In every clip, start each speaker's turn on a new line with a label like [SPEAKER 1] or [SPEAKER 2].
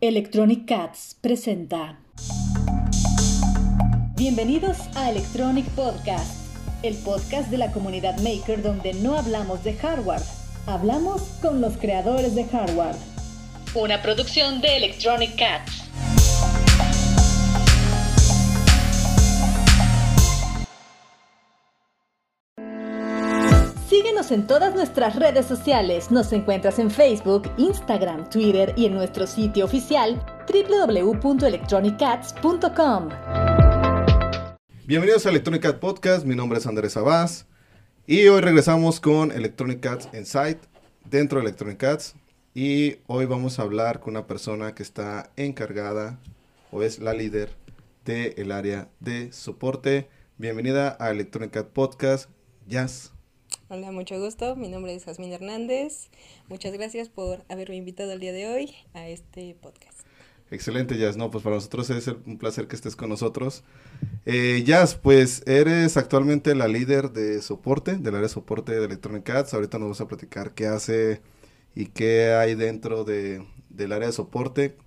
[SPEAKER 1] Electronic Cats presenta. Bienvenidos a Electronic Podcast, el podcast de la comunidad maker donde no hablamos de hardware, hablamos con los creadores de hardware. Una producción de Electronic Cats. Síguenos en todas nuestras redes sociales. Nos encuentras en Facebook, Instagram, Twitter y en nuestro sitio oficial www.electronicats.com.
[SPEAKER 2] Bienvenidos a Electronic Cat Podcast. Mi nombre es Andrés Abás y hoy regresamos con Electronic Cats Insight dentro de Electronic Cats. Y hoy vamos a hablar con una persona que está encargada o es la líder del área de soporte. Bienvenida a Electronic Cat Podcast, Jazz.
[SPEAKER 3] Hola, mucho gusto. Mi nombre es Jasmine Hernández. Muchas gracias por haberme invitado el día de hoy a este podcast.
[SPEAKER 2] Excelente, Jazz. No, pues para nosotros es un placer que estés con nosotros. Eh, Jazz, pues eres actualmente la líder de soporte, del área de soporte de Electronic Cats. Ahorita nos vas a platicar qué hace y qué hay dentro de, del área de soporte.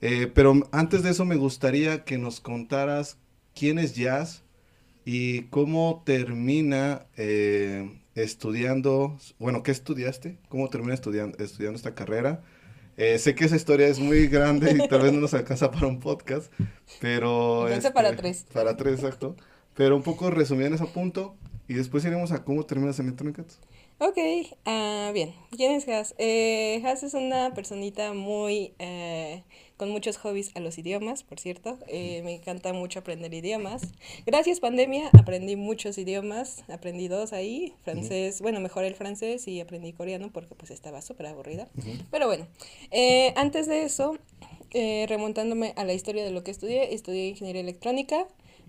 [SPEAKER 2] Eh, pero antes de eso me gustaría que nos contaras quién es Jazz y cómo termina eh, estudiando, bueno, ¿qué estudiaste? ¿Cómo termina estudiando, estudiando esta carrera? Eh, sé que esa historia es muy grande y tal vez no nos alcanza para un podcast, pero...
[SPEAKER 3] Este, para tres.
[SPEAKER 2] Para tres, exacto. Pero un poco resumida en ese punto y después iremos a cómo terminas en Electronic Arts.
[SPEAKER 3] Ok, uh, bien. ¿Quién es Has? Eh, Has es una personita muy... Eh, con muchos hobbies a los idiomas, por cierto. Eh, me encanta mucho aprender idiomas. Gracias pandemia aprendí muchos idiomas. Aprendí dos ahí. Francés, bueno, mejor el francés y aprendí coreano porque pues estaba súper aburrida. Pero bueno, eh, antes de eso, eh, remontándome a la historia de lo que estudié, estudié ingeniería electrónica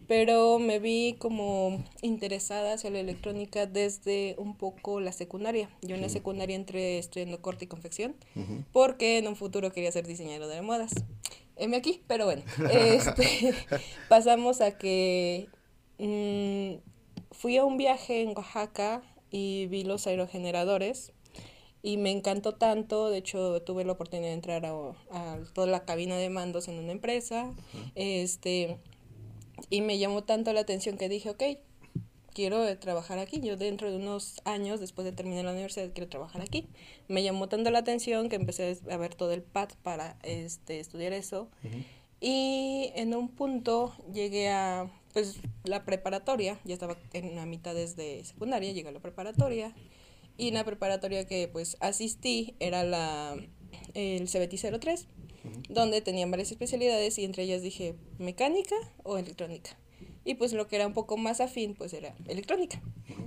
[SPEAKER 3] pero me vi como interesada hacia la electrónica desde un poco la secundaria. Yo en la secundaria entré estudiando corte y confección porque en un futuro quería ser diseñador de modas. M aquí, pero bueno, este, pasamos a que mm, fui a un viaje en Oaxaca y vi los aerogeneradores y me encantó tanto, de hecho tuve la oportunidad de entrar a, a toda la cabina de mandos en una empresa, este y me llamó tanto la atención que dije, ok, quiero trabajar aquí. Yo dentro de unos años, después de terminar la universidad, quiero trabajar aquí. Me llamó tanto la atención que empecé a ver todo el pad para este, estudiar eso. Y en un punto llegué a pues la preparatoria, ya estaba en la mitad desde secundaria, llegué a la preparatoria. Y en la preparatoria que pues asistí era la el CBT 03 donde tenían varias especialidades y entre ellas dije mecánica o electrónica. Y pues lo que era un poco más afín, pues era electrónica.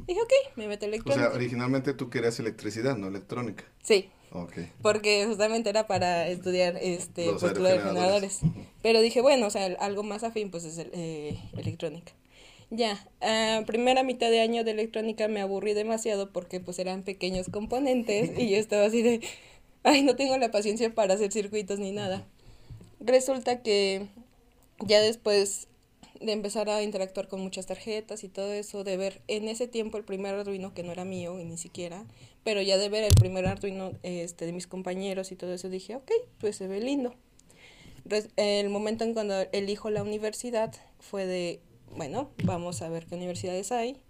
[SPEAKER 3] Dije, ok, me meto electrónica.
[SPEAKER 2] O sea, originalmente tú querías electricidad, no electrónica.
[SPEAKER 3] Sí.
[SPEAKER 2] Okay.
[SPEAKER 3] Porque justamente era para estudiar este, los pues, generadores. Pero dije, bueno, o sea, algo más afín, pues es eh, electrónica. Ya, a primera mitad de año de electrónica me aburrí demasiado porque pues eran pequeños componentes y yo estaba así de, ay, no tengo la paciencia para hacer circuitos ni nada. Resulta que ya después de empezar a interactuar con muchas tarjetas y todo eso, de ver en ese tiempo el primer Arduino que no era mío y ni siquiera, pero ya de ver el primer Arduino este, de mis compañeros y todo eso, dije, ok, pues se ve lindo. El momento en cuando elijo la universidad fue de, bueno, vamos a ver qué universidades hay.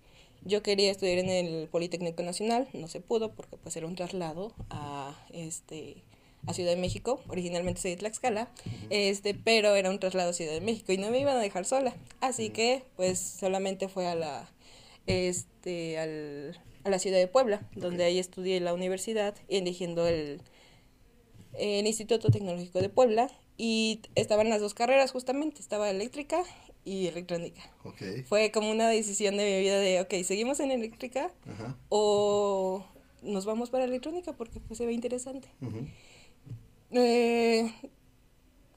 [SPEAKER 3] Yo quería estudiar en el Politécnico Nacional, no se pudo porque pues era un traslado a este a Ciudad de México, originalmente soy de Tlaxcala, este, pero era un traslado a Ciudad de México y no me iban a dejar sola, así que pues solamente fue a la este al, a la ciudad de Puebla, donde ahí estudié la universidad eligiendo el, el Instituto Tecnológico de Puebla y estaban las dos carreras justamente, estaba eléctrica y electrónica. Fue como una decisión de mi vida de, ok, seguimos en eléctrica o nos vamos para electrónica porque pues se ve interesante. eh,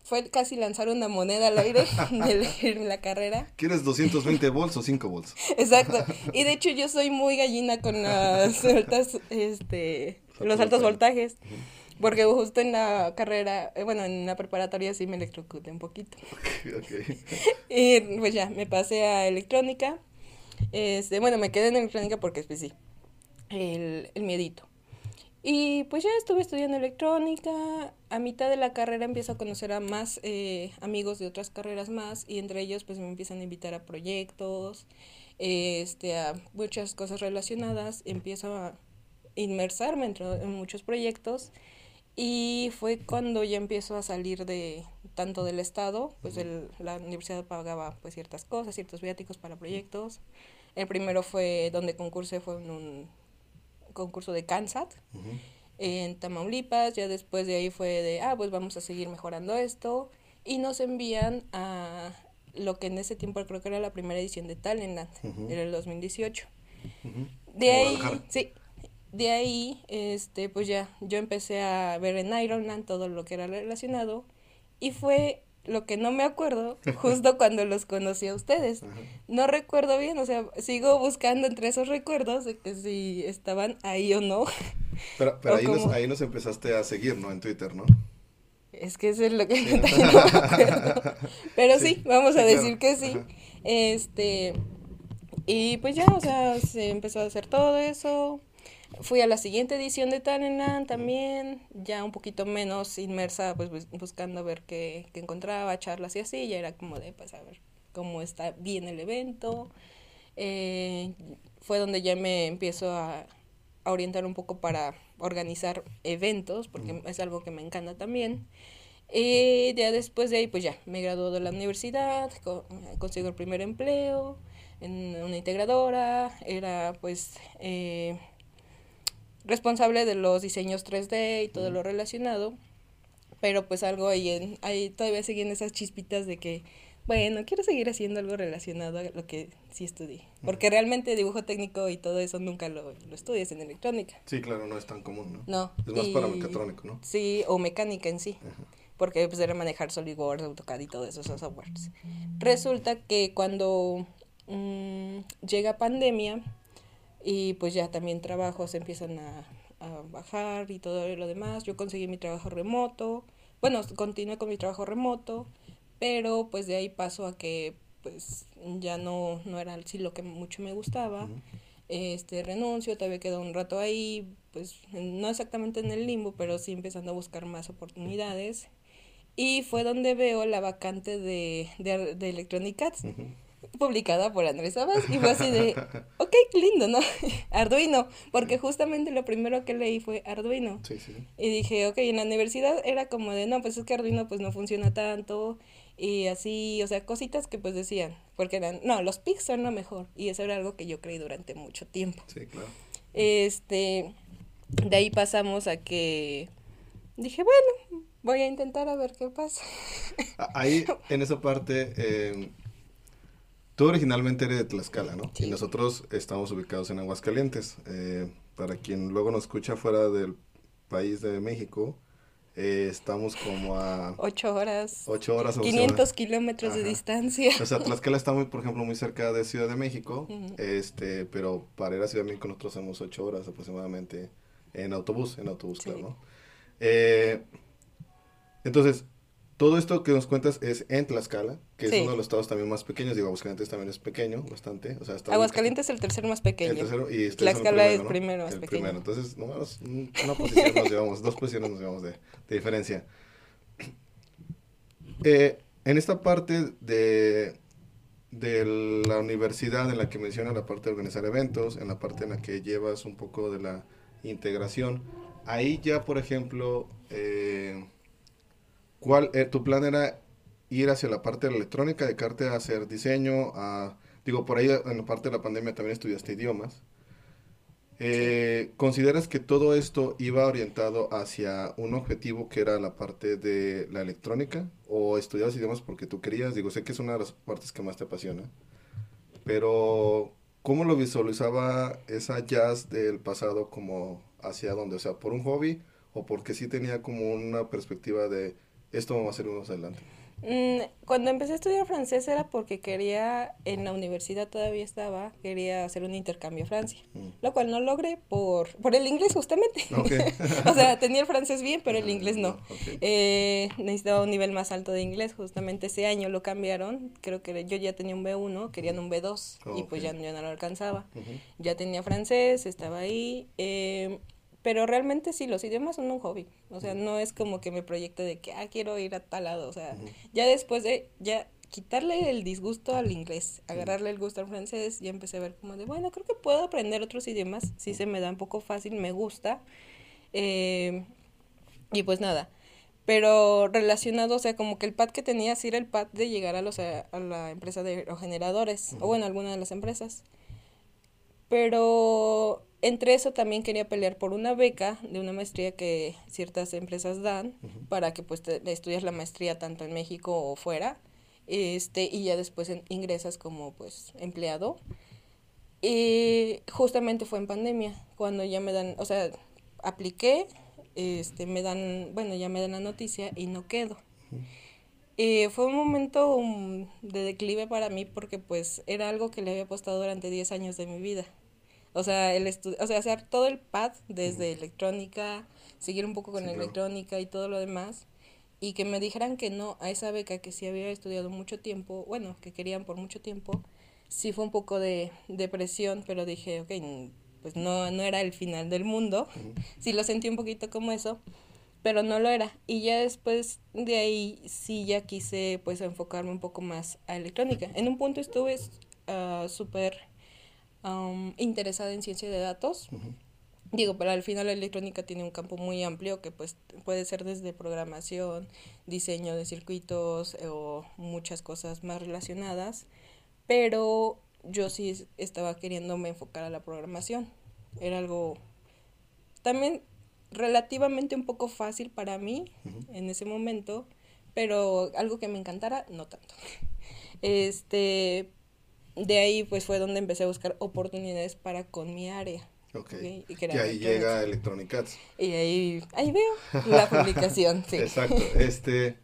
[SPEAKER 3] fue casi lanzar una moneda al aire de elegir la carrera.
[SPEAKER 2] ¿Quieres 220 volts o 5 volts?
[SPEAKER 3] Exacto. Y de hecho yo soy muy gallina con las altas, este, los altos voltajes. Porque justo en la carrera, eh, bueno, en la preparatoria sí me electrocuté un poquito. y pues ya, me pasé a electrónica. Este, bueno, me quedé en electrónica porque pues sí, el, el miedito. Y pues ya estuve estudiando electrónica, a mitad de la carrera empiezo a conocer a más eh, amigos de otras carreras más y entre ellos pues me empiezan a invitar a proyectos, este, a muchas cosas relacionadas, empiezo a inmersarme en muchos proyectos y fue cuando ya empiezo a salir de tanto del Estado, pues el, la universidad pagaba pues ciertas cosas, ciertos viáticos para proyectos. El primero fue donde concursé, fue en un concurso de CANSAT en Tamaulipas, ya después de ahí fue de, ah, pues vamos a seguir mejorando esto y nos envían a lo que en ese tiempo creo que era la primera edición de Talentland, era el 2018. De ahí, sí, de ahí, este, pues ya, yo empecé a ver en Ironman todo lo que era relacionado y fue lo que no me acuerdo justo cuando los conocí a ustedes. No recuerdo bien, o sea, sigo buscando entre esos recuerdos de que si estaban ahí o no.
[SPEAKER 2] Pero, pero ahí, nos, ahí nos empezaste a seguir, ¿no? En Twitter, ¿no?
[SPEAKER 3] Es que eso es lo que no me acuerdo. Pero sí, vamos a decir que sí. Este, y pues ya, o sea, se empezó a hacer todo eso. Fui a la siguiente edición de Talentland también, ya un poquito menos inmersa, pues buscando ver qué, qué, encontraba, charlas y así, ya era como de, pues a ver cómo está bien el evento. Eh, fue donde ya me empiezo a, a, orientar un poco para organizar eventos, porque es algo que me encanta también. Y ya después de ahí, pues ya, me graduó de la universidad, consigo el primer empleo en una integradora, era pues... Eh, responsable de los diseños 3D y todo lo relacionado, pero pues algo ahí, en, ahí todavía siguen esas chispitas de que, bueno, quiero seguir haciendo algo relacionado a lo que sí estudié, porque realmente dibujo técnico y todo eso nunca lo, lo estudias en electrónica.
[SPEAKER 2] Sí, claro, no es tan común, ¿no?
[SPEAKER 3] No.
[SPEAKER 2] Es más para mecatrónico, ¿no?
[SPEAKER 3] Sí, o mecánica en sí. Porque pues era manejar SolidWorks, AutoCAD y todos esos softwares. Resulta que cuando mm, llega pandemia, y pues ya también trabajos empiezan a, a bajar y todo lo demás. Yo conseguí mi trabajo remoto, bueno, continué con mi trabajo remoto, pero pues de ahí paso a que pues ya no, no era así lo que mucho me gustaba. Este renuncio, todavía quedó un rato ahí, pues no exactamente en el limbo, pero sí empezando a buscar más oportunidades. Y fue donde veo la vacante de, de, de Electronic Arts publicada por Andrés Abas y fue así de, ok, lindo, ¿no? Arduino, porque justamente lo primero que leí fue Arduino.
[SPEAKER 2] Sí, sí.
[SPEAKER 3] Y dije, ok, en la universidad era como de, no, pues es que Arduino pues no funciona tanto y así, o sea, cositas que pues decían, porque eran, no, los PICs son lo mejor y eso era algo que yo creí durante mucho tiempo.
[SPEAKER 2] Sí, claro.
[SPEAKER 3] Este, de ahí pasamos a que dije, bueno, voy a intentar a ver qué pasa.
[SPEAKER 2] Ahí, en esa parte, eh, Tú originalmente eres de Tlaxcala, ¿no? Y nosotros estamos ubicados en Aguascalientes. Eh, para quien luego nos escucha fuera del país de México, eh, estamos como a...
[SPEAKER 3] Ocho horas.
[SPEAKER 2] Ocho horas.
[SPEAKER 3] 500 kilómetros de distancia.
[SPEAKER 2] O sea, Tlaxcala está, muy, por ejemplo, muy cerca de Ciudad de México, este, pero para ir a Ciudad de México nosotros hacemos ocho horas aproximadamente en autobús, en autobús, claro, ¿no? Eh, entonces, todo esto que nos cuentas es en Tlaxcala, que es uno de los estados también más pequeños. Digo, Aguascalientes también es pequeño, bastante. O sea,
[SPEAKER 3] Aguascalientes es el tercer más pequeño.
[SPEAKER 2] El tercero y
[SPEAKER 3] Tlaxcala es el primero más
[SPEAKER 2] el
[SPEAKER 3] pequeño.
[SPEAKER 2] Primero. Entonces, no, una posición nos llevamos, dos posiciones nos llevamos de, de diferencia. Eh, en esta parte de, de la universidad en la que menciona la parte de organizar eventos, en la parte en la que llevas un poco de la integración, ahí ya, por ejemplo... Eh, ¿Cuál, eh, tu plan era ir hacia la parte de la electrónica, dedicarte a hacer diseño, a, digo, por ahí en la parte de la pandemia también estudiaste idiomas. Eh, ¿Consideras que todo esto iba orientado hacia un objetivo que era la parte de la electrónica? ¿O estudiabas idiomas porque tú querías? Digo, sé que es una de las partes que más te apasiona. Pero, ¿cómo lo visualizaba esa jazz del pasado como hacia dónde? O sea, ¿por un hobby o porque sí tenía como una perspectiva de esto va a ser más adelante.
[SPEAKER 3] Mm, cuando empecé a estudiar francés era porque quería, en la universidad todavía estaba, quería hacer un intercambio a Francia, mm. lo cual no logré por, por el inglés justamente. o sea, tenía el francés bien, pero el ah, inglés no. Eh, necesitaba un nivel más alto de inglés, justamente ese año lo cambiaron, creo que yo ya tenía un B1, querían un B2 y pues ya, no lo alcanzaba. Ya tenía francés, estaba ahí. Eh, pero realmente sí, los idiomas son un hobby. O sea, no es como que me proyecte de que, ah, quiero ir a tal lado. O sea, ya después de, ya quitarle el disgusto al inglés, agarrarle el gusto al francés, ya empecé a ver como de, bueno, creo que puedo aprender otros idiomas. Sí se me da un poco fácil, me gusta. Eh, y pues nada. Pero relacionado, o sea, como que el pad que tenía sí era el pad de llegar a, los, a, la empresa de aerogeneradores, o bueno, alguna de las empresas. Pero entre eso también quería pelear por una beca de una maestría que ciertas empresas dan para que pues te, estudias la maestría tanto en México o fuera. Este y ya después ingresas como pues empleado. Y justamente fue en pandemia cuando ya me dan o sea apliqué este me dan bueno ya me dan la noticia y no quedo. Y fue un momento um, de declive para mí porque pues era algo que le había apostado durante 10 años de mi vida o sea, el o sea, hacer todo el pad desde electrónica, seguir un poco con la electrónica y todo lo demás. Y que me dijeran que no a esa beca que sí había estudiado mucho tiempo, bueno, que querían por mucho tiempo, sí fue un poco de depresión, pero dije, ok, pues no, no era el final del mundo. Sí lo sentí un poquito como eso, pero no lo era. Y ya después de ahí sí ya quise pues enfocarme un poco más a electrónica. En un punto estuve uh, súper interesada en ciencia de datos. Digo, pero al final la electrónica tiene un campo muy amplio que pues puede ser desde programación, diseño de circuitos eh, o muchas cosas más relacionadas, pero yo sí estaba queriéndome enfocar a la programación. Era algo también relativamente un poco fácil para mí en ese momento, pero algo que me encantara, no tanto. Este, de ahí pues fue donde empecé a buscar oportunidades para con mi área.
[SPEAKER 2] Ok. Y, ahí llega Electronic Arts.
[SPEAKER 3] Y ahí, ahí veo la publicación, sí.
[SPEAKER 2] Exacto. Este,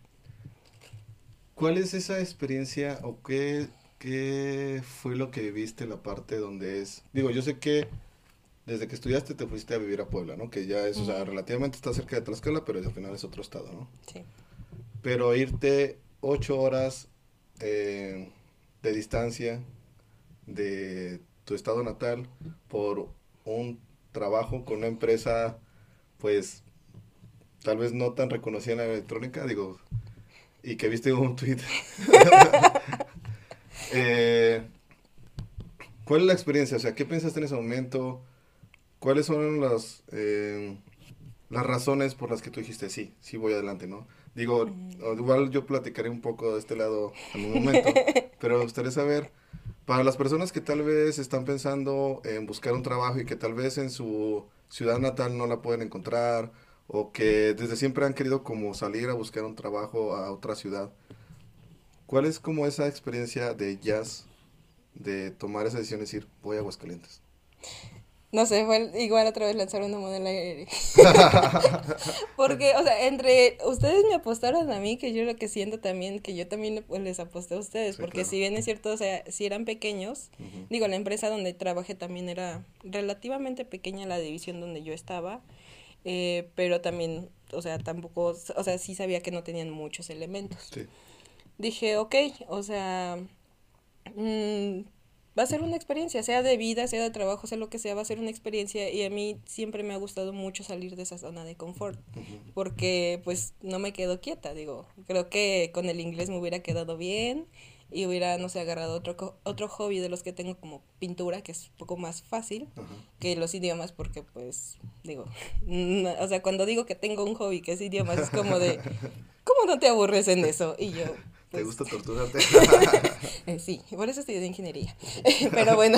[SPEAKER 2] ¿Cuál es esa experiencia o qué, qué fue lo que viviste la parte donde es? Digo, yo sé que desde que estudiaste te fuiste a vivir a Puebla, ¿no? Que ya es, o sea, relativamente está cerca de Tlaxcala, pero al final es otro estado, ¿no?
[SPEAKER 3] Sí.
[SPEAKER 2] Pero irte ocho horas eh, de distancia de tu estado natal por un trabajo con una empresa, pues, tal vez no tan reconocida en la electrónica, digo, y que viste un tweet. Eh, ¿Cuál es la experiencia? O sea, ¿qué pensaste en ese momento? ¿Cuáles son las, eh, las razones por las que tú dijiste sí, sí voy adelante, no? Digo, igual yo platicaré un poco de este lado en un momento, pero me gustaría saber para las personas que tal vez están pensando en buscar un trabajo y que tal vez en su ciudad natal no la pueden encontrar o que desde siempre han querido como salir a buscar un trabajo a otra ciudad, ¿cuál es como esa experiencia de jazz de tomar esa decisión y decir voy a Aguascalientes?
[SPEAKER 3] No sé, fue igual otra vez lanzar una moneda aire. Porque, o sea, entre ustedes me apostaron a mí, que yo lo que siento también, que yo también pues, les aposté a ustedes, porque si bien es cierto, o sea, si eran pequeños, digo, la empresa donde trabajé también era relativamente pequeña la división donde yo estaba, eh, pero también, o sea, tampoco, o sea, sí sabía que no tenían muchos elementos. Dije, ok, o sea, mmm, va a ser una experiencia, sea de vida, sea de trabajo, sea lo que sea, va a ser una experiencia y a mí siempre me ha gustado mucho salir de esa zona de confort, porque pues no me quedo quieta, digo, creo que con el inglés me hubiera quedado bien y hubiera, no sé, agarrado otro, otro hobby de los que tengo como pintura, que es un poco más fácil que los idiomas, porque pues, digo, o sea, cuando digo que tengo un hobby que es idiomas, es como de, ¿cómo no te aburres en eso? Y yo,
[SPEAKER 2] ¿Te gusta torturarte?
[SPEAKER 3] Eh, sí, por eso estudié ingeniería. Pero bueno,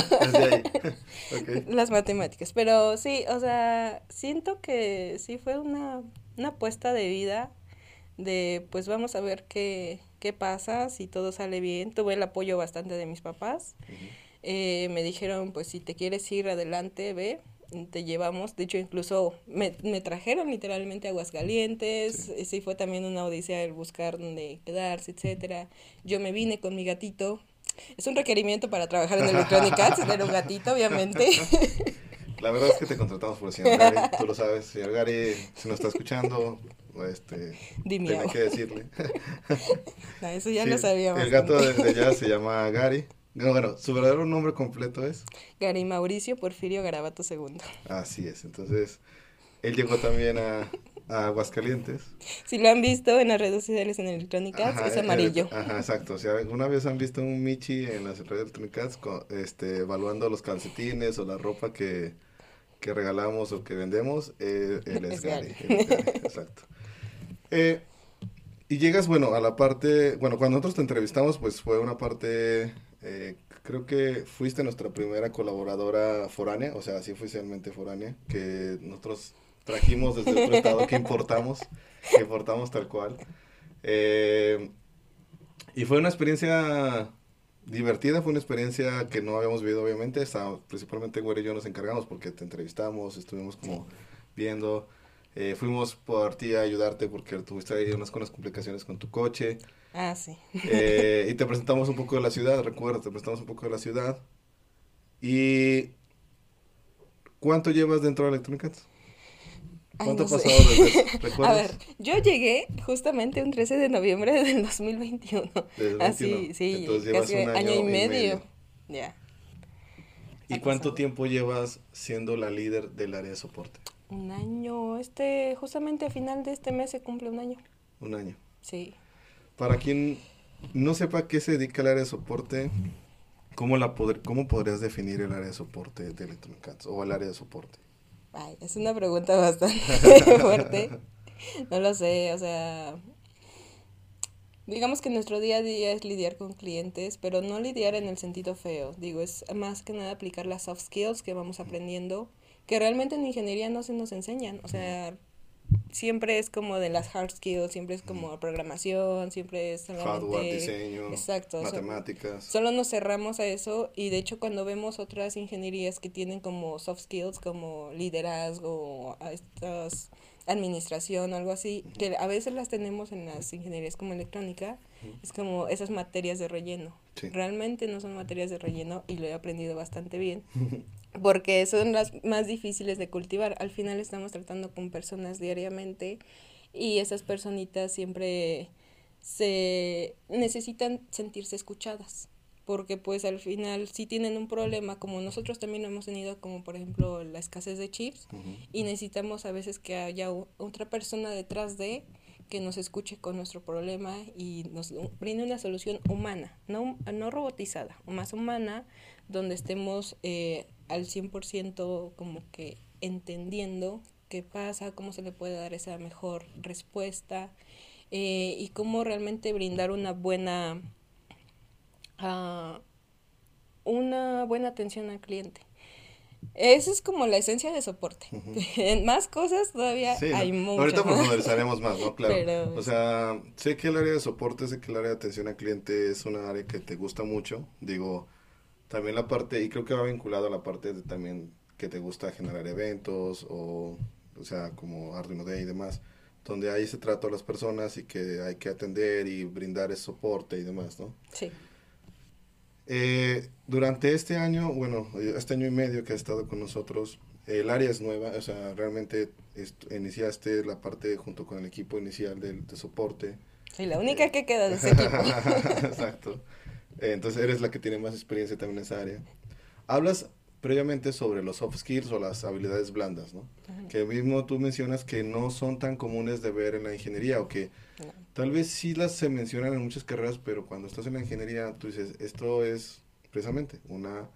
[SPEAKER 3] las matemáticas. Pero sí, o sea, siento que sí fue una, una apuesta de vida de pues vamos a ver qué, qué pasa, si todo sale bien. Tuve el apoyo bastante de mis papás. eh, me dijeron, pues si te quieres ir adelante, ve te llevamos, de hecho incluso me, me trajeron literalmente a Aguascalientes, sí. fue también una odisea el buscar dónde quedarse, etcétera. Yo me vine con mi gatito, es un requerimiento para trabajar en Electronic Arts, tener un gatito, obviamente.
[SPEAKER 2] La verdad es que te contratamos por señor Gary, tú lo sabes, señor Gary, si nos está escuchando, este, tiene que decirle.
[SPEAKER 3] No, eso ya lo sabíamos.
[SPEAKER 2] El gato de, de allá se llama Gary. No, bueno, su verdadero nombre completo es.
[SPEAKER 3] Gary Mauricio Porfirio Garabato II.
[SPEAKER 2] Así es, entonces, Él llegó también a, a Aguascalientes.
[SPEAKER 3] Si lo han visto en las redes sociales en electrónicas, es
[SPEAKER 2] eh,
[SPEAKER 3] amarillo.
[SPEAKER 2] ajá, exacto. Si alguna vez han visto un Michi en las redes electrónicas este, evaluando los calcetines o la ropa que, que regalamos o que vendemos, eh, él es
[SPEAKER 3] Es
[SPEAKER 2] Gary.
[SPEAKER 3] Gary.
[SPEAKER 2] él es Gary, exacto. Eh, y llegas, bueno, a la parte, bueno, cuando nosotros te entrevistamos, pues fue una parte, eh, creo que fuiste nuestra primera colaboradora foránea, o sea, así oficialmente foránea, que nosotros trajimos desde otro estado que importamos, que importamos tal cual. Eh, y fue una experiencia divertida, fue una experiencia que no habíamos vivido obviamente, estábamos, principalmente Güero y yo nos encargamos porque te entrevistamos, estuvimos como viendo, eh, fuimos por ti a ayudarte porque tuviste ahí unas, unas complicaciones con tu coche.
[SPEAKER 3] Ah, sí.
[SPEAKER 2] Eh, y te presentamos un poco de la ciudad, recuerda, te presentamos un poco de la ciudad. ¿Y cuánto llevas dentro de Electronic Arts?
[SPEAKER 3] Ay,
[SPEAKER 2] ¿Cuánto
[SPEAKER 3] no
[SPEAKER 2] ha
[SPEAKER 3] sé.
[SPEAKER 2] pasado desde eso?
[SPEAKER 3] A
[SPEAKER 2] ¿Recuerdas?
[SPEAKER 3] ver, yo llegué justamente un 13 de noviembre del 2021.
[SPEAKER 2] Desde
[SPEAKER 3] Así,
[SPEAKER 2] 21.
[SPEAKER 3] sí,
[SPEAKER 2] Entonces llevas
[SPEAKER 3] casi
[SPEAKER 2] un
[SPEAKER 3] año, y medio. Ya.
[SPEAKER 2] ¿Y cuánto
[SPEAKER 3] pasado.
[SPEAKER 2] tiempo llevas siendo la líder del área de soporte?
[SPEAKER 3] Un año, este, justamente a final de este mes se cumple un año.
[SPEAKER 2] Un año.
[SPEAKER 3] Sí.
[SPEAKER 2] Para quien no sepa qué se dedica el área de soporte, ¿cómo, la poder, cómo podrías definir el área de soporte de Electronic Arts o el área de soporte?
[SPEAKER 3] Ay, es una pregunta bastante fuerte. No lo sé, o sea, digamos que nuestro día a día es lidiar con clientes, pero no lidiar en el sentido feo. Digo, es más que nada aplicar las soft skills que vamos aprendiendo, que realmente en ingeniería no se nos enseñan. O sea, siempre es como de las hard skills, siempre es como programación, siempre es solamente...
[SPEAKER 2] Hardware, diseño,
[SPEAKER 3] Exacto,
[SPEAKER 2] matemáticas.
[SPEAKER 3] Solo nos cerramos a eso y de hecho cuando vemos otras ingenierías que tienen como soft skills como liderazgo, estas administración algo así, que a veces las tenemos en las ingenierías como electrónica, es como esas materias de relleno.
[SPEAKER 2] Sí.
[SPEAKER 3] Realmente no son materias de relleno y lo he aprendido bastante bien. Porque son las más difíciles de cultivar. Al final estamos tratando con personas diariamente y esas personitas siempre se necesitan sentirse escuchadas porque pues al final si tienen un problema como nosotros también hemos tenido como por ejemplo la escasez de chips y necesitamos a veces que haya otra persona detrás de que nos escuche con nuestro problema y nos brinde una solución humana, no, no robotizada, más humana, donde estemos eh, al 100% como que entendiendo qué pasa, cómo se le puede dar esa mejor respuesta eh, y cómo realmente brindar una buena, ah, una buena atención al cliente. Esa es como la esencia de soporte. En más cosas todavía
[SPEAKER 2] Sí, ¿no?
[SPEAKER 3] hay muchas.
[SPEAKER 2] Ahorita profundizaremos más, ¿no? Claro.
[SPEAKER 3] Pero-
[SPEAKER 2] O sea, sé que el área de soporte, sé que el área de atención al cliente es una área que te gusta mucho. Digo, también la parte, y creo que va vinculado a la parte de también que te gusta generar eventos o, o sea, como Arduino Day y demás, donde hay ese trato a las personas y que hay que atender y brindar ese soporte y demás, ¿no?
[SPEAKER 3] Sí.
[SPEAKER 2] Eh, durante este año, bueno, eh, este año y medio que has estado con nosotros, el área es nueva, o sea, realmente iniciaste la parte junto con el equipo inicial del, de soporte.
[SPEAKER 3] Sí, la única que queda de ese equipo.
[SPEAKER 2] Exacto. Eh, entonces eres la que tiene más experiencia también en esa área. Hablas previamente sobre los soft skills o las habilidades blandas, ¿no? Que mismo tú mencionas que no son tan comunes de ver en la ingeniería o que
[SPEAKER 3] No.
[SPEAKER 2] Tal vez sí las se mencionan en muchas carreras, pero cuando estás en la ingeniería, tú dices, esto es precisamente una,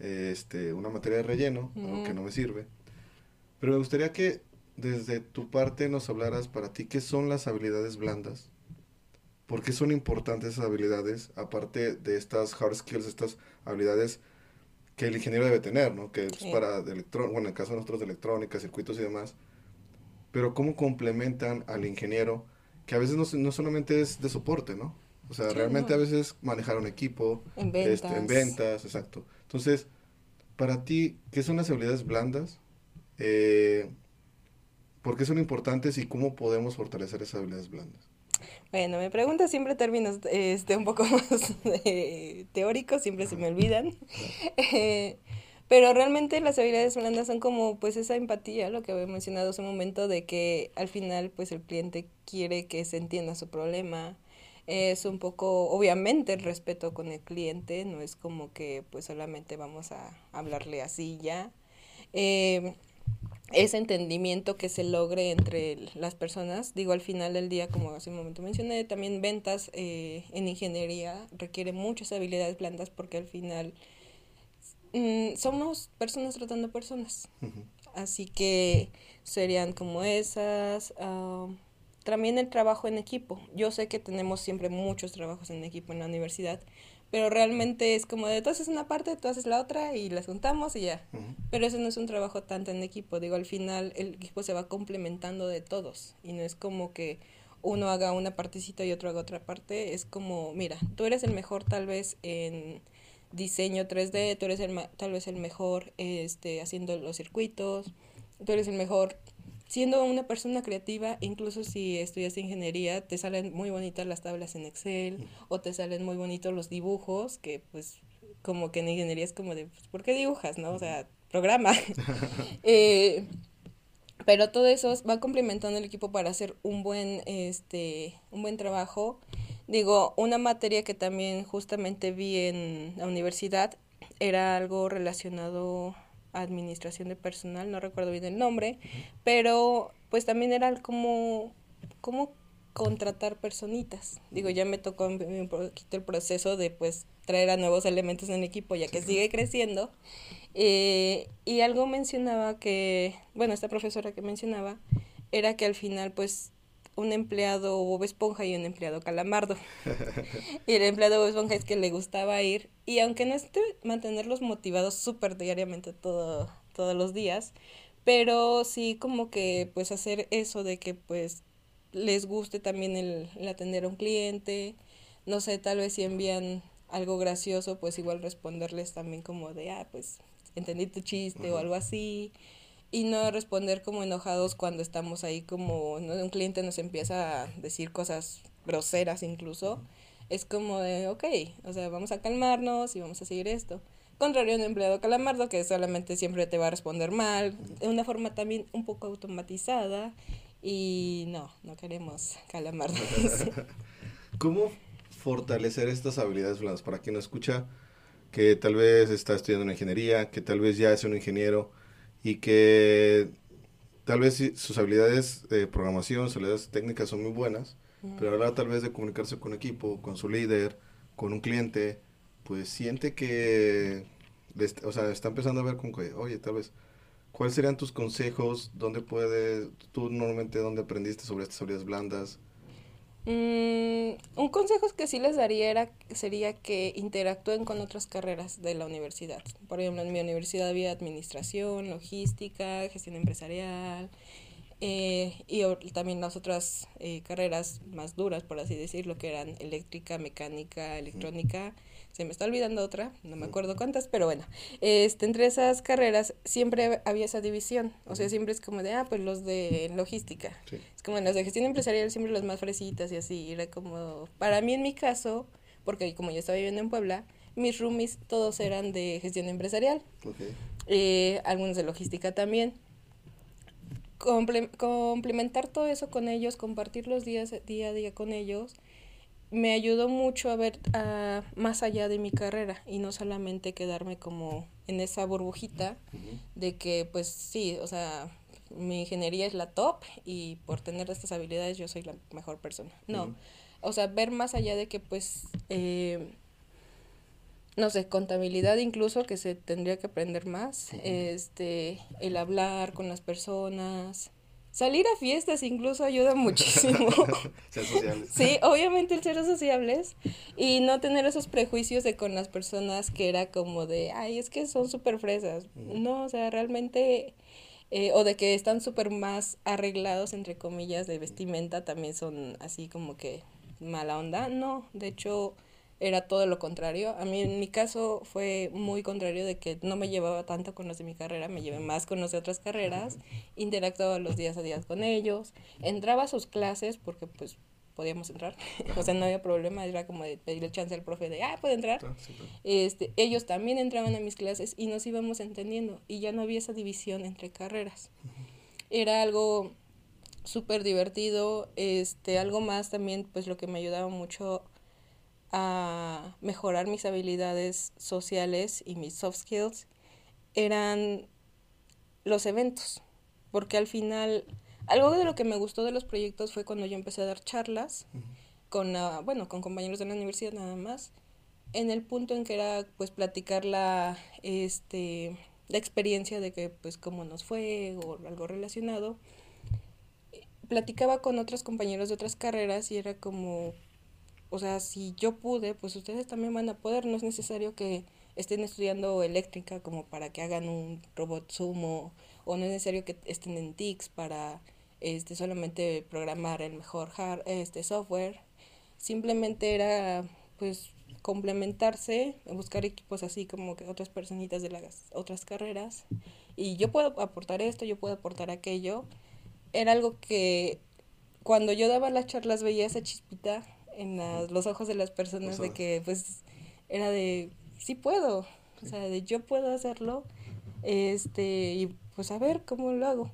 [SPEAKER 2] eh, este, una materia de relleno, algo que no me sirve. Pero me gustaría que desde tu parte nos hablaras para ti qué son las habilidades blandas, por qué son importantes esas habilidades, aparte de estas hard skills, estas habilidades que el ingeniero debe tener, ¿no? Que es
[SPEAKER 3] Sí.
[SPEAKER 2] para de bueno, en el caso de nosotros de electrónica, circuitos y demás, pero cómo complementan al ingeniero, que a veces no, no solamente es de soporte, ¿no? O sea,
[SPEAKER 3] Sí,
[SPEAKER 2] realmente
[SPEAKER 3] no.
[SPEAKER 2] a veces manejar un equipo,
[SPEAKER 3] En
[SPEAKER 2] este,
[SPEAKER 3] ventas.
[SPEAKER 2] en ventas, exacto. Entonces, para ti, ¿qué son las habilidades blandas? Eh, ¿Por qué son importantes y cómo podemos fortalecer esas habilidades blandas?
[SPEAKER 3] Bueno, me preguntas siempre términos este, un poco más eh, teóricos, siempre se me olvidan. Eh, pero realmente las habilidades blandas son como pues esa empatía, lo que había mencionado hace un momento, de que al final pues el cliente quiere que se entienda su problema. Es un poco, obviamente, el respeto con el cliente, no es como que pues solamente vamos a hablarle así ya. Eh, ese entendimiento que se logre entre las personas. Digo, al final del día, como hace un momento mencioné, también ventas eh, en ingeniería requiere muchas habilidades blandas porque al final mm, somos personas tratando personas. Así que serían como esas. Ah, también el trabajo en equipo. Yo sé que tenemos siempre muchos trabajos en equipo en la universidad, pero realmente es como de tú haces una parte, tú haces la otra y las juntamos y ya. Pero eso no es un trabajo tanto en equipo, digo, al final el equipo se va complementando de todos y no es como que uno haga una partecita y otro haga otra parte, es como, mira, tú eres el mejor tal vez en diseño 3D, tú eres el tal vez el mejor este haciendo los circuitos, tú eres el mejor siendo una persona creativa, incluso si estudias ingeniería, te salen muy bonitas las tablas en Excel o te salen muy bonitos los dibujos, que pues como que en ingeniería es como de, pues, ¿por qué dibujas? ¿No? O sea, programa. eh, pero todo eso va complementando el equipo para hacer un buen, este, un buen trabajo. Digo, una materia que también justamente vi en la universidad era algo relacionado administración de personal, no recuerdo bien el nombre, pero pues también era como, como contratar personitas. Digo, ya me tocó un poquito el proceso de pues traer a nuevos elementos en el equipo ya que sigue creciendo. Eh, y algo mencionaba que, bueno, esta profesora que mencionaba, era que al final pues un empleado Bob Esponja y un empleado Calamardo. y el empleado Bob Esponja es que le gustaba ir y aunque no esté mantenerlos motivados súper diariamente todo, todos los días, pero sí como que pues hacer eso de que pues les guste también el, atender a un cliente, no sé, tal vez si envían algo gracioso, pues igual responderles también como de, ah, pues entendí tu chiste o algo así y no responder como enojados cuando estamos ahí como un cliente nos empieza a decir cosas groseras incluso. Es como de, ok, o sea, vamos a calmarnos y vamos a seguir esto. Contrario a un empleado calamardo que solamente siempre te va a responder mal, de una forma también un poco automatizada y no, no queremos calamardos.
[SPEAKER 2] ¿Cómo fortalecer estas habilidades blandas para quien no escucha que tal vez está estudiando una ingeniería, que tal vez ya es un ingeniero? Y que tal vez sus habilidades de programación, sus habilidades técnicas son muy buenas, pero ahora tal vez de comunicarse con equipo, con su líder, con un cliente, pues siente que, o sea, está empezando a ver como que, oye, tal vez, ¿cuáles serían tus consejos? ¿Dónde puedes, tú normalmente, dónde aprendiste sobre estas habilidades blandas?
[SPEAKER 3] Mm, un consejo que sí les daría era, sería que interactúen con otras carreras de la universidad. Por ejemplo, en mi universidad había administración, logística, gestión empresarial eh, y también las otras eh, carreras más duras, por así decirlo, que eran eléctrica, mecánica, electrónica se me está olvidando otra, no me acuerdo cuántas, pero bueno, este, entre esas carreras siempre había esa división, o sea, siempre es como de, ah, pues los de logística, es como en los de gestión empresarial siempre los más fresitas y así, era como, para mí en mi caso, porque como yo estaba viviendo en Puebla, mis roomies todos eran de gestión empresarial, eh, algunos de logística también, complementar todo eso con ellos, compartir los días día a día con ellos, me ayudó mucho a ver más allá de mi carrera y no solamente quedarme como en esa burbujita de que pues sí, o sea, mi ingeniería es la top y por tener estas habilidades yo soy la mejor persona. No, o sea, ver más allá de que pues, eh, no sé, contabilidad incluso que se tendría que aprender más, este, el hablar con las personas, Salir a fiestas incluso ayuda muchísimo.
[SPEAKER 2] ser sociables.
[SPEAKER 3] Sí, obviamente el ser sociables y no tener esos prejuicios de con las personas que era como de, ay, es que son súper fresas. No, o sea, realmente, eh, o de que están súper más arreglados, entre comillas, de vestimenta, también son así como que mala onda. No, de hecho, era todo lo contrario. A mí en mi caso fue muy contrario de que no me llevaba tanto con los de mi carrera, me llevé más con los de otras carreras, interactuaba los días a días con ellos, entraba a sus clases porque pues podíamos entrar, o sea, no había problema, era como de pedirle chance al profe de, ah, puede entrar. Este, ellos también entraban a mis clases y nos íbamos entendiendo. Y ya no había esa división entre carreras. Era algo súper divertido, este, algo más también, pues lo que me ayudaba mucho a mejorar mis habilidades sociales y mis soft skills eran los eventos. porque al final, algo de lo que me gustó de los proyectos fue cuando yo empecé a dar charlas con, bueno, con compañeros de la universidad nada más, en el punto en que era pues platicar la, este, la experiencia de que pues cómo nos fue o algo relacionado. Platicaba con otros compañeros de otras carreras y era como, o sea, si yo pude, pues ustedes también van a poder, no es necesario que estén estudiando eléctrica como para que hagan un robot sumo o no es necesario que estén en TICS para este solamente programar el mejor hard, este software. Simplemente era pues complementarse, buscar equipos así como que otras personitas de las otras carreras. Y yo puedo aportar esto, yo puedo aportar aquello. Era algo que cuando yo daba las charlas veía esa chispita en los ojos de las personas de que pues era de sí puedo, o sea, de yo puedo hacerlo, este, y pues a ver cómo lo hago.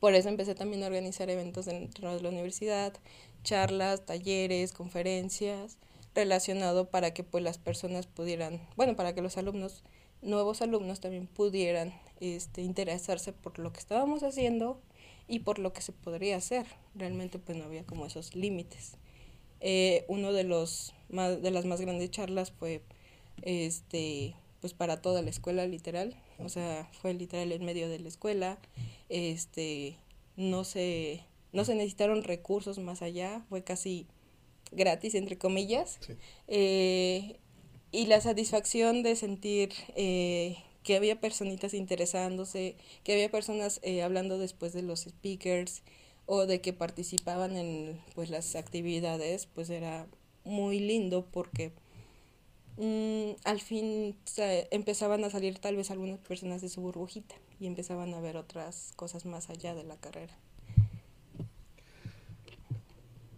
[SPEAKER 3] Por eso empecé también a organizar eventos dentro de la universidad, charlas, talleres, conferencias, relacionado para que pues las personas pudieran, bueno, para que los alumnos, nuevos alumnos también pudieran este, interesarse por lo que estábamos haciendo y por lo que se podría hacer. Realmente pues no había como esos límites. Eh, uno de los más, de las más grandes charlas fue este pues para toda la escuela literal. O sea fue literal en medio de la escuela. Este no se no se necesitaron recursos más allá. Fue casi gratis entre comillas. Eh, y la satisfacción de sentir eh, que había personitas interesándose que había personas eh, hablando después de los speakers o de que participaban en pues las actividades pues era muy lindo porque Mm, al fin empezaban a salir tal vez algunas personas de su burbujita y empezaban a ver otras cosas más allá de la carrera.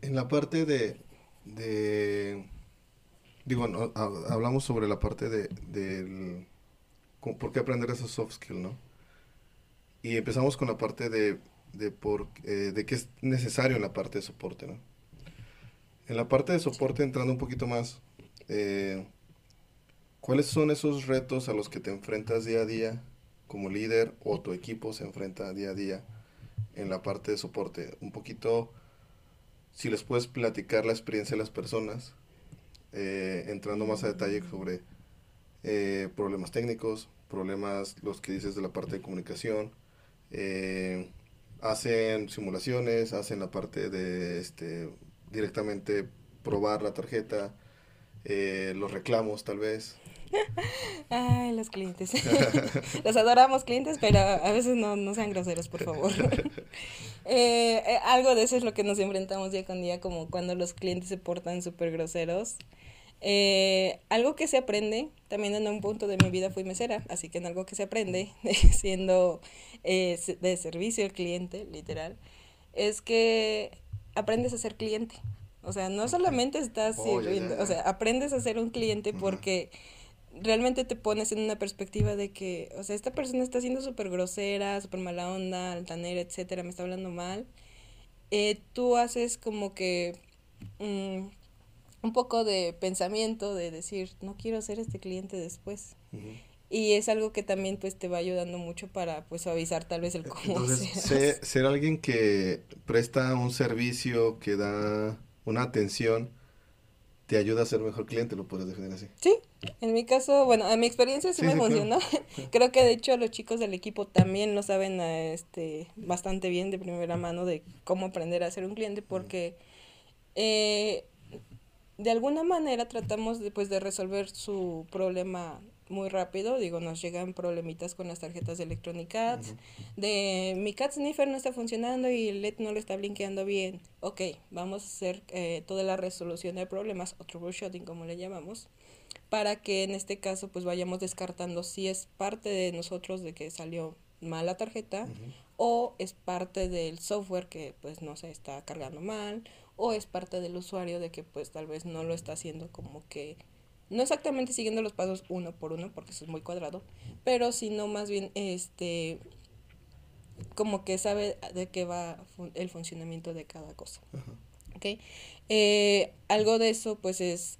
[SPEAKER 2] En la parte de, digo, hablamos sobre la parte de, del, por qué aprender esos soft skills, ¿no? Y empezamos con la parte de, de, por, eh, de qué es necesario en la parte de soporte, ¿no? En la parte de soporte, entrando un poquito más, eh, ¿Cuáles son esos retos a los que te enfrentas día a día como líder o tu equipo se enfrenta día a día en la parte de soporte? Un poquito, si les puedes platicar la experiencia de las personas, eh, entrando más a detalle sobre problemas técnicos, problemas los que dices de la parte de comunicación, hacen simulaciones, hacen la parte de este, directamente probar la tarjeta, los reclamos tal vez.
[SPEAKER 3] Ay, los clientes. los adoramos clientes, pero a veces no, no sean groseros, por favor. Eh, eh, algo de eso es lo que nos enfrentamos día con día, como cuando los clientes se portan súper groseros. Eh, algo que se aprende, también en un punto de mi vida fui mesera, así que en algo que se aprende, siendo de servicio al cliente, literal, es que aprendes a ser cliente. O sea, no solamente estás oh, sirviendo, o sea, aprendes a ser un cliente porque realmente te pones en una perspectiva de que, o sea, esta persona está siendo súper grosera, súper mala onda, altanera, etcétera, me está hablando mal. Eh, tú haces como que mm, un poco de pensamiento de decir, no quiero ser este cliente después. Y es algo que también pues te va ayudando mucho para pues suavizar tal vez el cómo
[SPEAKER 2] Entonces, ser alguien que presta un servicio, que da una atención, te ayuda a ser mejor cliente, lo puedes definir así.
[SPEAKER 3] Sí, en mi caso, bueno, en mi experiencia sí, me funcionó. Creo que de hecho los chicos del equipo también lo saben este, bastante bien de primera mano de cómo aprender a ser un cliente porque eh, de alguna manera tratamos de, pues, de resolver su problema muy rápido, digo, nos llegan problemitas con las tarjetas de Electronic de mi Cat Sniffer no está funcionando y el LED no lo está blinqueando bien. Ok, vamos a hacer eh, toda la resolución de problemas, o troubleshooting como le llamamos, para que en este caso pues vayamos descartando si es parte de nosotros de que salió mal la tarjeta o es parte del software que pues no se está cargando mal o es parte del usuario de que pues tal vez no lo está haciendo como que no exactamente siguiendo los pasos uno por uno, porque eso es muy cuadrado, pero sino más bien este como que sabe de qué va el funcionamiento de cada cosa. Eh, algo de eso pues es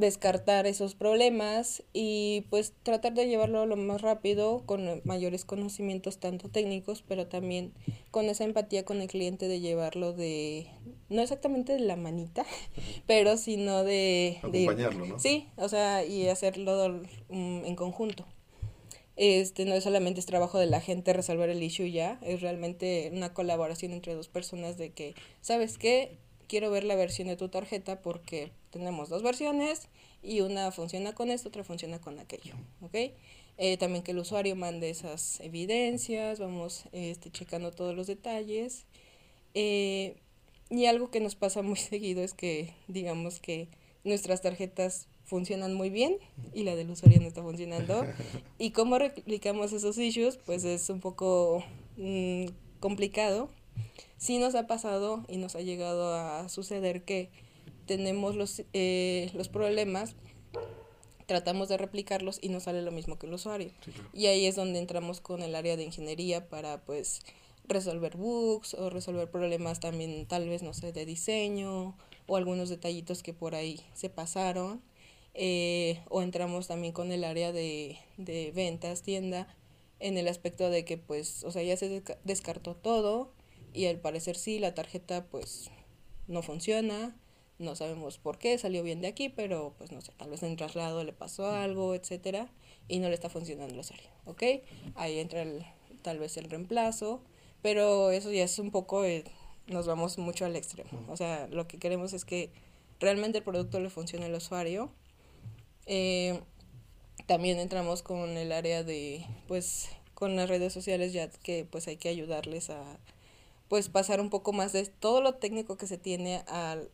[SPEAKER 3] descartar esos problemas y pues tratar de llevarlo lo más rápido con mayores conocimientos tanto técnicos pero también con esa empatía con el cliente de llevarlo de no exactamente de la manita pero sino de
[SPEAKER 2] acompañarlo ¿no?
[SPEAKER 3] sí o sea y hacerlo mm, en conjunto este no es solamente es trabajo de la gente resolver el issue ya es realmente una colaboración entre dos personas de que sabes qué quiero ver la versión de tu tarjeta porque tenemos dos versiones y una funciona con esto, otra funciona con aquello, ¿ok? Eh, también que el usuario mande esas evidencias, vamos este, checando todos los detalles. Eh, y algo que nos pasa muy seguido es que, digamos que nuestras tarjetas funcionan muy bien y la del usuario no está funcionando. y cómo replicamos esos issues, pues es un poco mm, complicado sí nos ha pasado y nos ha llegado a suceder que tenemos los, eh, los problemas, tratamos de replicarlos y no sale lo mismo que el usuario. Y ahí es donde entramos con el área de ingeniería para pues resolver bugs o resolver problemas también tal vez, no sé, de diseño o algunos detallitos que por ahí se pasaron. Eh, o entramos también con el área de, de ventas, tienda, en el aspecto de que pues, o sea, ya se descartó todo, y al parecer sí, la tarjeta pues no funciona, no sabemos por qué, salió bien de aquí, pero pues no sé, tal vez en traslado le pasó algo, etcétera, y no le está funcionando el usuario, ¿ok? Ahí entra el, tal vez el reemplazo, pero eso ya es un poco, eh, nos vamos mucho al extremo, o sea, lo que queremos es que realmente el producto le funcione al usuario. Eh, también entramos con el área de, pues, con las redes sociales ya que pues hay que ayudarles a pues pasar un poco más de todo lo técnico que se tiene al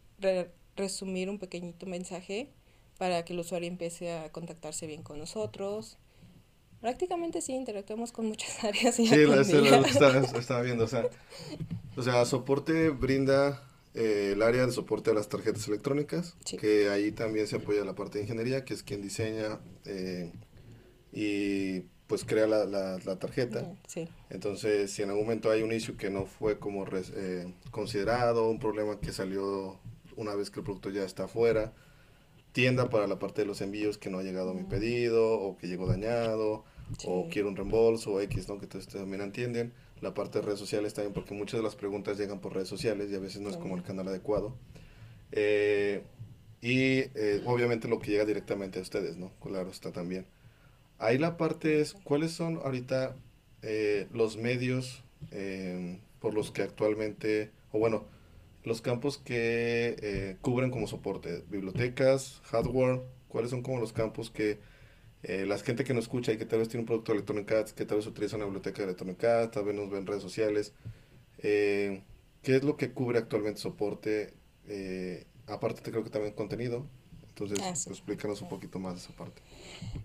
[SPEAKER 3] resumir un pequeñito mensaje para que el usuario empiece a contactarse bien con nosotros. Prácticamente sí, interactuamos con muchas áreas.
[SPEAKER 2] Y sí, lo estaba, estaba, viendo. O sea, o sea soporte brinda eh, el área de soporte a las tarjetas electrónicas, que ahí también se apoya la parte de ingeniería, que es quien diseña eh, y pues crea la, la, tarjeta. Entonces, si en algún momento hay un issue que no fue como eh, considerado, un problema que salió una vez que el producto ya está afuera, tienda para la parte de los envíos que no ha llegado a mi pedido o que llegó dañado o quiero un reembolso o X, ¿no? Que ustedes también entienden. La parte de redes sociales también, porque muchas de las preguntas llegan por redes sociales y a veces no es como el canal adecuado. Eh, y eh, obviamente lo que llega directamente a ustedes, ¿no? Claro, está también. Ahí la parte es, ¿cuáles son ahorita eh, los medios em, por los que actualmente, o bueno, los campos que eh, cubren como soporte? Bibliotecas, hardware, ¿cuáles son como los campos que eh, la gente que nos escucha y que tal vez tiene un producto de Electronic Arts, que tal vez utiliza una biblioteca de Electronic Arts, tal vez nos ve en redes sociales, ¿qué es lo que cubre actualmente soporte? aparte te creo que también contenido, entonces ah, explícanos un poquito más esa parte.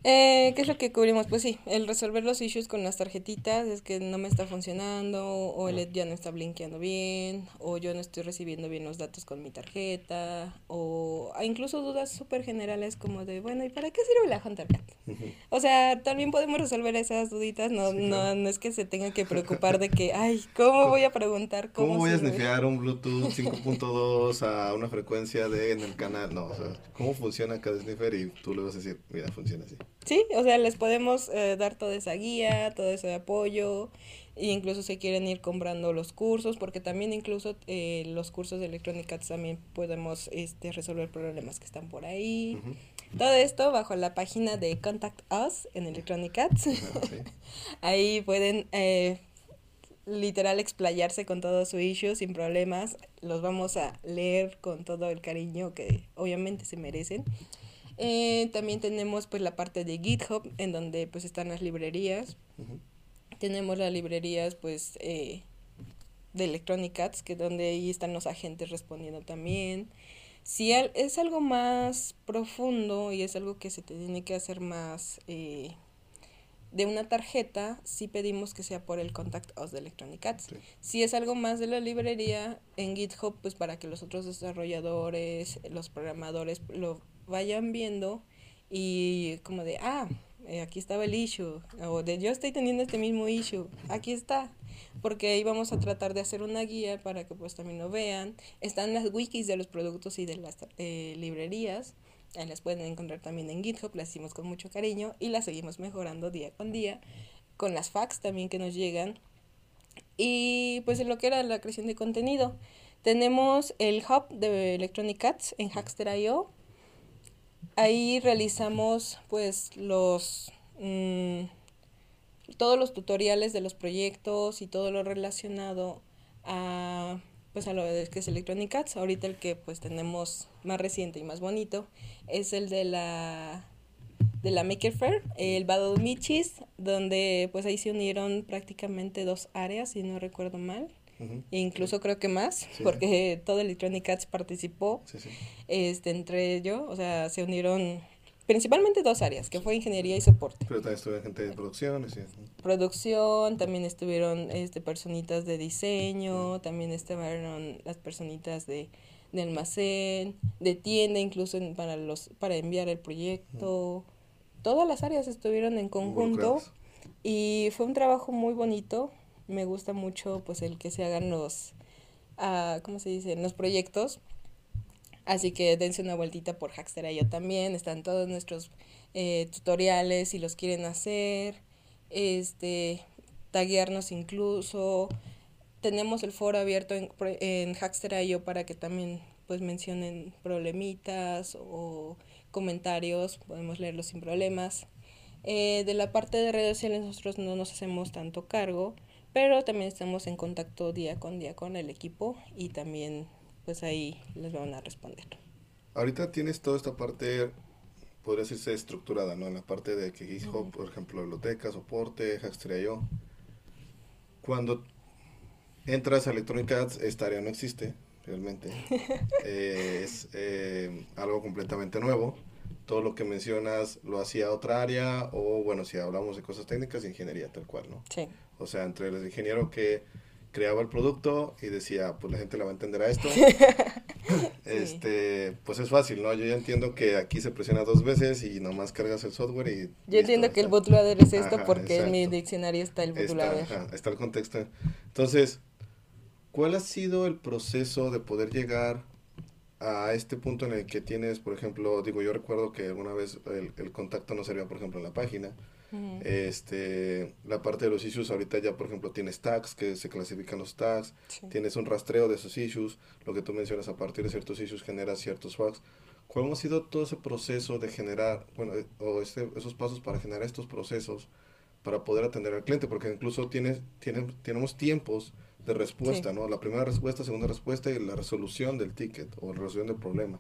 [SPEAKER 3] Eh, ¿Qué es lo que cubrimos? Pues sí, el resolver los issues con las tarjetitas es que no me está funcionando o el LED ya no está blinkeando bien o yo no estoy recibiendo bien los datos con mi tarjeta o incluso dudas súper generales como de, bueno, ¿y para qué sirve la HunterCat? O sea, también podemos resolver esas duditas, no, no, no es que se tenga que preocupar de que, ay, ¿cómo voy a preguntar?
[SPEAKER 2] ¿Cómo, voy a snifear un Bluetooth 5.2 a una frecuencia de en el canal? No, o sea, ¿cómo funciona cada sniffer? Y tú le vas a decir, mira, funciona así.
[SPEAKER 3] Sí, o sea, les podemos eh, dar toda esa guía, todo ese apoyo, e incluso si quieren ir comprando los cursos, porque también incluso eh, los cursos de electrónica también podemos este, resolver problemas que están por ahí. Todo esto bajo la página de Contact Us en Electronic Arts. Ahí pueden eh, literal explayarse con todo su issue sin problemas. Los vamos a leer con todo el cariño que obviamente se merecen. Eh, también tenemos pues la parte de GitHub en donde pues están las librerías. Tenemos las librerías pues eh, de Electronic Arts que donde ahí están los agentes respondiendo también. Si es algo más profundo y es algo que se tiene que hacer más eh, de una tarjeta, sí pedimos que sea por el Contact Us de Electronic Arts. Si es algo más de la librería, en GitHub, pues para que los otros desarrolladores, los programadores lo vayan viendo y como de, ah, eh, aquí estaba el issue, o de yo estoy teniendo este mismo issue, aquí está, porque ahí vamos a tratar de hacer una guía para que pues también lo vean. Están las wikis de los productos y de las eh, librerías, Ahí las pueden encontrar también en GitHub, las hicimos con mucho cariño y las seguimos mejorando día con día, con las fax también que nos llegan. Y pues en lo que era la creación de contenido, tenemos el hub de Electronic Cats en Hackster.io. Ahí realizamos pues los... Mm, todos los tutoriales de los proyectos y todo lo relacionado a pues a lo que es Electronic Arts. Ahorita el que pues tenemos más reciente y más bonito es el de la de la Maker Fair, el Battle Michis, donde pues ahí se unieron prácticamente dos áreas, si no recuerdo mal. Incluso creo que más, porque todo Electronic Arts participó este entre ellos, o sea, se unieron principalmente dos áreas, que fue ingeniería y soporte.
[SPEAKER 2] Pero también estuvieron gente de producción.
[SPEAKER 3] Producción, también estuvieron este, personitas de diseño, también estuvieron las personitas de, de almacén, de tienda, incluso para, los, para enviar el proyecto. Todas las áreas estuvieron en conjunto y fue un trabajo muy bonito. Me gusta mucho pues el que se hagan los, uh, ¿cómo se dice? Los proyectos Así que dense una vueltita por Hackster yo también. Están todos nuestros eh, tutoriales si los quieren hacer. Este, taguearnos incluso. Tenemos el foro abierto en, en Hackster.io para que también pues mencionen problemitas o comentarios. Podemos leerlos sin problemas. Eh, de la parte de redes sociales nosotros no nos hacemos tanto cargo, pero también estamos en contacto día con día con el equipo y también pues ahí les van a responder.
[SPEAKER 2] Ahorita tienes toda esta parte, podría decirse estructurada, ¿no? En la parte de que GitHub, por ejemplo, biblioteca, soporte, Hackster.io. Cuando entras a Electronic Arts, esta área no existe, realmente. Eh, es eh, algo completamente nuevo. Todo lo que mencionas lo hacía otra área, o bueno, si hablamos de cosas técnicas, ingeniería, tal cual, ¿no?
[SPEAKER 3] Sí.
[SPEAKER 2] O sea, entre el ingeniero que creaba el producto y decía, pues la gente la va a entender a esto. este, pues es fácil, ¿no? Yo ya entiendo que aquí se presiona dos veces y nomás cargas el software y...
[SPEAKER 3] Yo entiendo que el bootloader es esto porque en mi diccionario está el bootloader.
[SPEAKER 2] Está, está el contexto. Entonces, ¿cuál ha sido el proceso de poder llegar a este punto en el que tienes, por ejemplo, digo, yo recuerdo que alguna vez el, el contacto no servía, por ejemplo, en la página este, la parte de los issues, ahorita ya, por ejemplo, tienes tags, que se clasifican los tags, tienes un rastreo de esos issues, lo que tú mencionas, a partir de ciertos issues genera ciertos bugs. ¿Cuál ha sido todo ese proceso de generar, bueno, eh, o este, esos pasos para generar estos procesos para poder atender al cliente? Porque incluso tienes, tienes, tenemos tiempos de respuesta, ¿no? La primera respuesta, segunda respuesta y la resolución del ticket o la resolución del problema.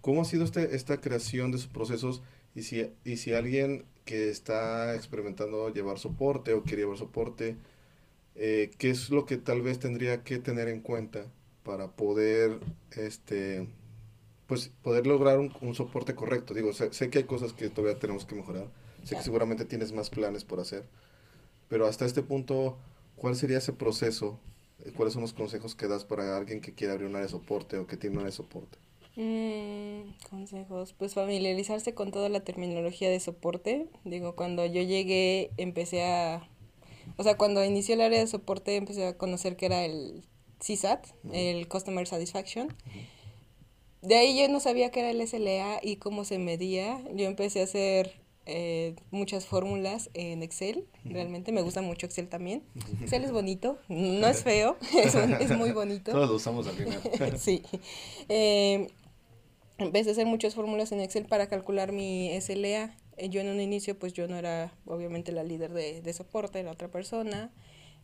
[SPEAKER 2] ¿Cómo ha sido este, esta creación de esos procesos? Y si, y si alguien que está experimentando llevar soporte o quiere llevar soporte, eh, ¿qué es lo que tal vez tendría que tener en cuenta para poder, este, pues, poder lograr un, soporte correcto? Digo, sé, sé, que hay cosas que todavía tenemos que mejorar, sé que seguramente tienes más planes por hacer, pero hasta este punto, ¿cuál sería ese proceso? ¿Cuáles son los consejos que das para alguien que quiere abrir una de soporte o que tiene una de soporte?
[SPEAKER 3] Mm, consejos, pues familiarizarse con toda la terminología de soporte. Digo, cuando yo llegué empecé a, o sea, cuando inició el área de soporte empecé a conocer que era el CSAT, el Customer Satisfaction. De ahí yo no sabía qué era el SLA y cómo se medía. Yo empecé a hacer eh, muchas fórmulas en Excel. Realmente me gusta mucho Excel también. Excel es bonito, no es feo, es, es muy bonito.
[SPEAKER 2] Todos lo usamos al final.
[SPEAKER 3] sí. Eh, empecé a hacer muchas fórmulas en Excel para calcular mi SLA. Eh, yo en un inicio, pues yo no era obviamente la líder de, de soporte, era otra persona,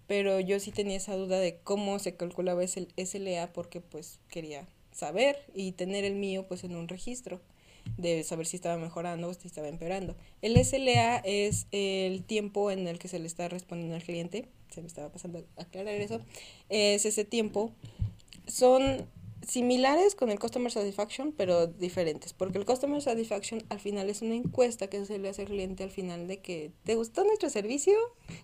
[SPEAKER 3] pero yo sí tenía esa duda de cómo se calculaba ese SLA porque pues quería saber y tener el mío pues en un registro de saber si estaba mejorando o si estaba empeorando. El SLA es el tiempo en el que se le está respondiendo al cliente, se me estaba pasando a aclarar eso, es ese tiempo. Son similares con el Customer Satisfaction, pero diferentes, porque el Customer Satisfaction al final es una encuesta que se le hace al cliente al final de que ¿te gustó nuestro servicio?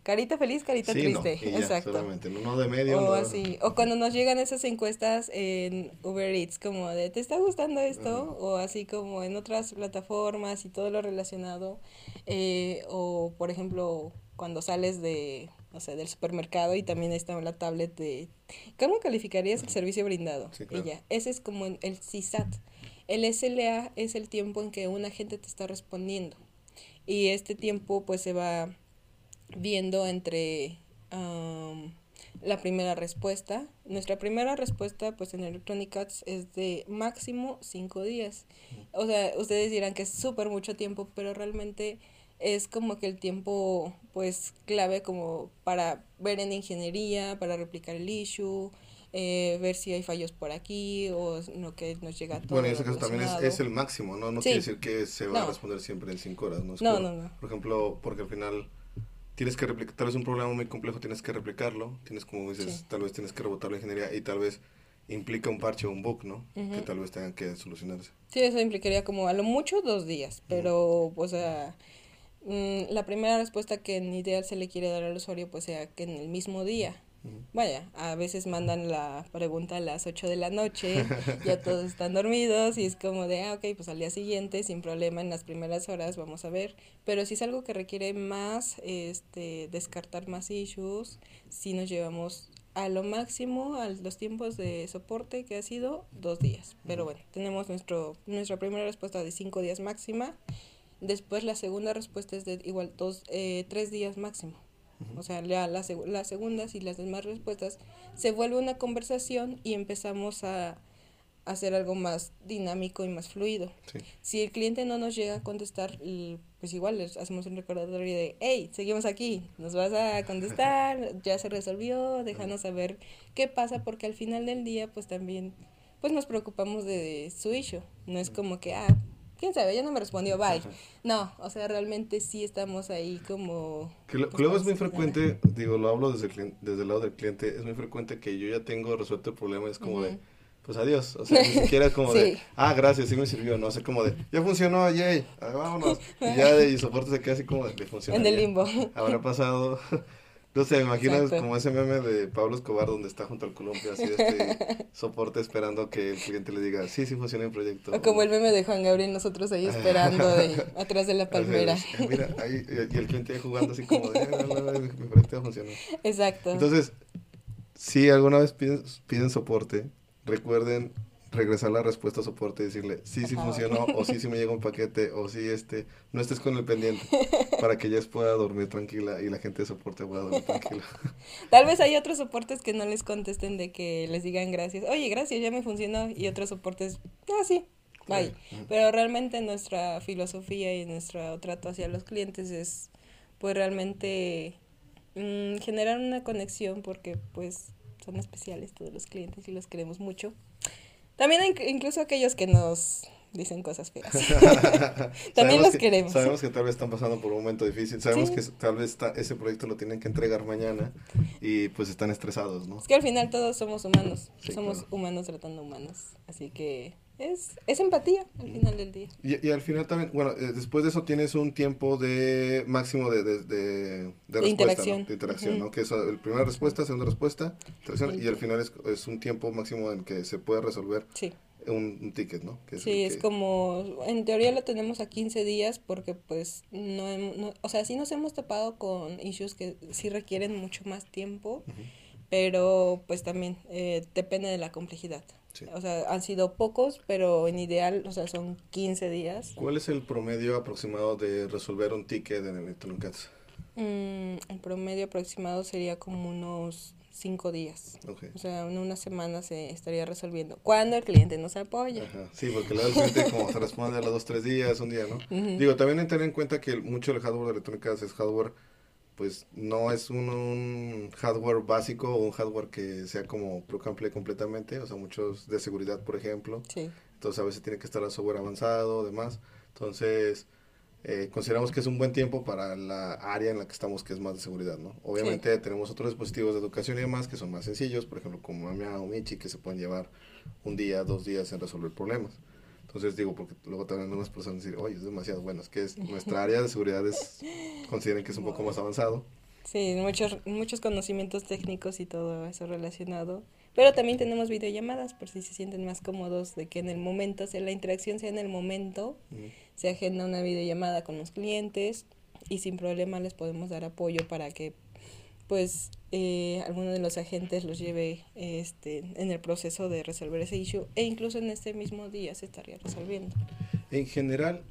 [SPEAKER 3] Carita feliz, carita triste. Exacto.
[SPEAKER 2] uno de medio.
[SPEAKER 3] O así, o cuando nos llegan esas encuestas en Uber Eats como de ¿te está gustando esto? O así como en otras plataformas y todo lo relacionado. Eh, o por ejemplo, cuando sales de o sea, del supermercado y también está la tablet de... ¿Cómo calificarías el servicio brindado? Sí, Ella, ese es como el CSAT. El SLA es el tiempo en que un agente te está respondiendo y este tiempo pues se va viendo entre la primera respuesta. Nuestra primera respuesta pues en Electronic Arts es de máximo cinco días. O sea, ustedes dirán que es súper mucho tiempo, pero realmente es como que el tiempo pues clave como para ver en ingeniería, para replicar el issue, eh, ver si hay fallos por aquí o no que nos llega todo.
[SPEAKER 2] Bueno, en ese caso también es, es, el máximo, ¿no? No quiere decir que se va a responder siempre en cinco horas, ¿no?
[SPEAKER 3] no, no, no.
[SPEAKER 2] Por ejemplo, porque al final tienes que replicar, tal vez un problema muy complejo tienes que replicarlo, tienes como dices, tal vez tienes que rebotar la ingeniería y tal vez implica un parche o un bug, ¿no? Que tal vez tengan que solucionarse.
[SPEAKER 3] Sí, eso implicaría como a lo mucho dos días, pero, o sea, la primera respuesta que en ideal se le quiere dar al usuario, pues sea que en el mismo día. Vaya, a veces mandan la pregunta a las 8 de la noche, ya todos están dormidos y es como de, ah, ok, pues al día siguiente, sin problema, en las primeras horas vamos a ver. Pero si es algo que requiere más, este, descartar más issues, si nos llevamos a lo máximo a los tiempos de soporte que ha sido dos días. Pero bueno, tenemos nuestro, nuestra primera respuesta de cinco días máxima. Después la segunda respuesta es de igual dos, eh, tres días máximo. O sea, ya las segundas y las demás respuestas se vuelve una conversación y empezamos a, hacer algo más dinámico y más fluido. Si el cliente no nos llega a contestar, pues igual les hacemos un recordatorio de, hey, seguimos aquí, nos vas a contestar, ya se resolvió, déjanos saber qué pasa, porque al final del día, pues también, pues nos preocupamos de su issue. No es como que, ah, quién sabe, ya no me respondió, bye. No, o sea, realmente sí estamos ahí como...
[SPEAKER 2] Que pues, luego es muy frecuente, digo, lo hablo desde el, desde el lado del cliente, es muy frecuente que yo ya tengo resuelto el problema, es como de, pues adiós, o sea, ni siquiera es como de, ah, gracias, sí me sirvió, no, sé, como de, ya funcionó, yay, vámonos, y ya de, y soporte se queda así como de, funciona.
[SPEAKER 3] En el limbo.
[SPEAKER 2] Habrá pasado no sé, imaginas como ese meme de Pablo Escobar donde está junto al columpio, así este soporte esperando que el cliente le diga, sí, sí funciona el proyecto.
[SPEAKER 3] O como el meme de Juan Gabriel, nosotros ahí esperando de, atrás de la palmera.
[SPEAKER 2] Mira, ahí, y el cliente ahí jugando así como de, mi proyecto funcionó.
[SPEAKER 3] Exacto.
[SPEAKER 2] Entonces, si alguna vez piden, piden soporte, recuerden regresar la respuesta a soporte y decirle, sí, sí funcionó, o sí, sí me llega un paquete, o sí, este, no estés con el pendiente, para que ellas pueda dormir tranquila y la gente de soporte pueda dormir tranquila.
[SPEAKER 3] Tal vez hay otros soportes que no les contesten de que les digan gracias, oye, gracias, ya me funcionó, y otros soportes, ah, sí, bye. Pero realmente nuestra filosofía y nuestro trato hacia los clientes es, pues, realmente mm, generar una conexión porque, pues, son especiales todos los clientes y los queremos mucho. También incluso aquellos que nos dicen cosas feas. También los queremos.
[SPEAKER 2] Sabemos que tal vez están pasando por un momento difícil. Sabemos que tal vez ese proyecto lo tienen que entregar mañana y pues están estresados, ¿no?
[SPEAKER 3] Es que al final todos somos humanos. somos humanos tratando humanos. Así que es, es empatía al final del día.
[SPEAKER 2] Y, y al final también, bueno, eh, después de eso tienes un tiempo de máximo de, de, de,
[SPEAKER 3] de, interacción.
[SPEAKER 2] De interacción, ¿no? Que es la primera respuesta, segunda respuesta, y al final es, es, un tiempo máximo en que se puede resolver
[SPEAKER 3] sí.
[SPEAKER 2] un, ticket, ¿no?
[SPEAKER 3] Que es sí, es como, en teoría lo tenemos a 15 días porque pues no, no, o sea, sí nos hemos tapado con issues que sí requieren mucho más tiempo, pero pues también eh, depende de la complejidad. O sea, han sido pocos, pero en ideal, o sea, son 15 días.
[SPEAKER 2] ¿Cuál es el promedio aproximado de resolver un ticket en Electronic?
[SPEAKER 3] Mm, el promedio aproximado sería como unos 5 días. O sea, en una semana se estaría resolviendo. Cuando el cliente nos apoya.
[SPEAKER 2] Sí, porque luego el cliente como se responde a los 2, 3 días, un día, ¿no? Digo, también hay que tener en cuenta que mucho del hardware de Electronic Arts es hardware pues no es un, hardware básico o un hardware que sea como plug play completamente, o sea, muchos de seguridad, por ejemplo.
[SPEAKER 3] Sí.
[SPEAKER 2] Entonces a veces tiene que estar el software avanzado, demás. Entonces, eh, consideramos que es un buen tiempo para la área en la que estamos, que es más de seguridad, ¿no? Obviamente tenemos otros dispositivos de educación y demás que son más sencillos, por ejemplo, como Amia o Michi, que se pueden llevar un día, dos días en resolver problemas. Entonces digo, porque luego también unas personas dicen, oye, es demasiado bueno, es que es, nuestra área de seguridad es, consideren que es un poco más avanzado.
[SPEAKER 3] Sí, muchos, muchos conocimientos técnicos y todo eso relacionado. Pero también tenemos videollamadas por si se sienten más cómodos de que en el momento, o sea, la interacción sea en el momento, se agenda una videollamada con los clientes y sin problema les podemos dar apoyo para que pues eh, alguno de los agentes los lleve este, en el proceso de resolver ese issue e incluso en este mismo día se estaría resolviendo.
[SPEAKER 2] En general,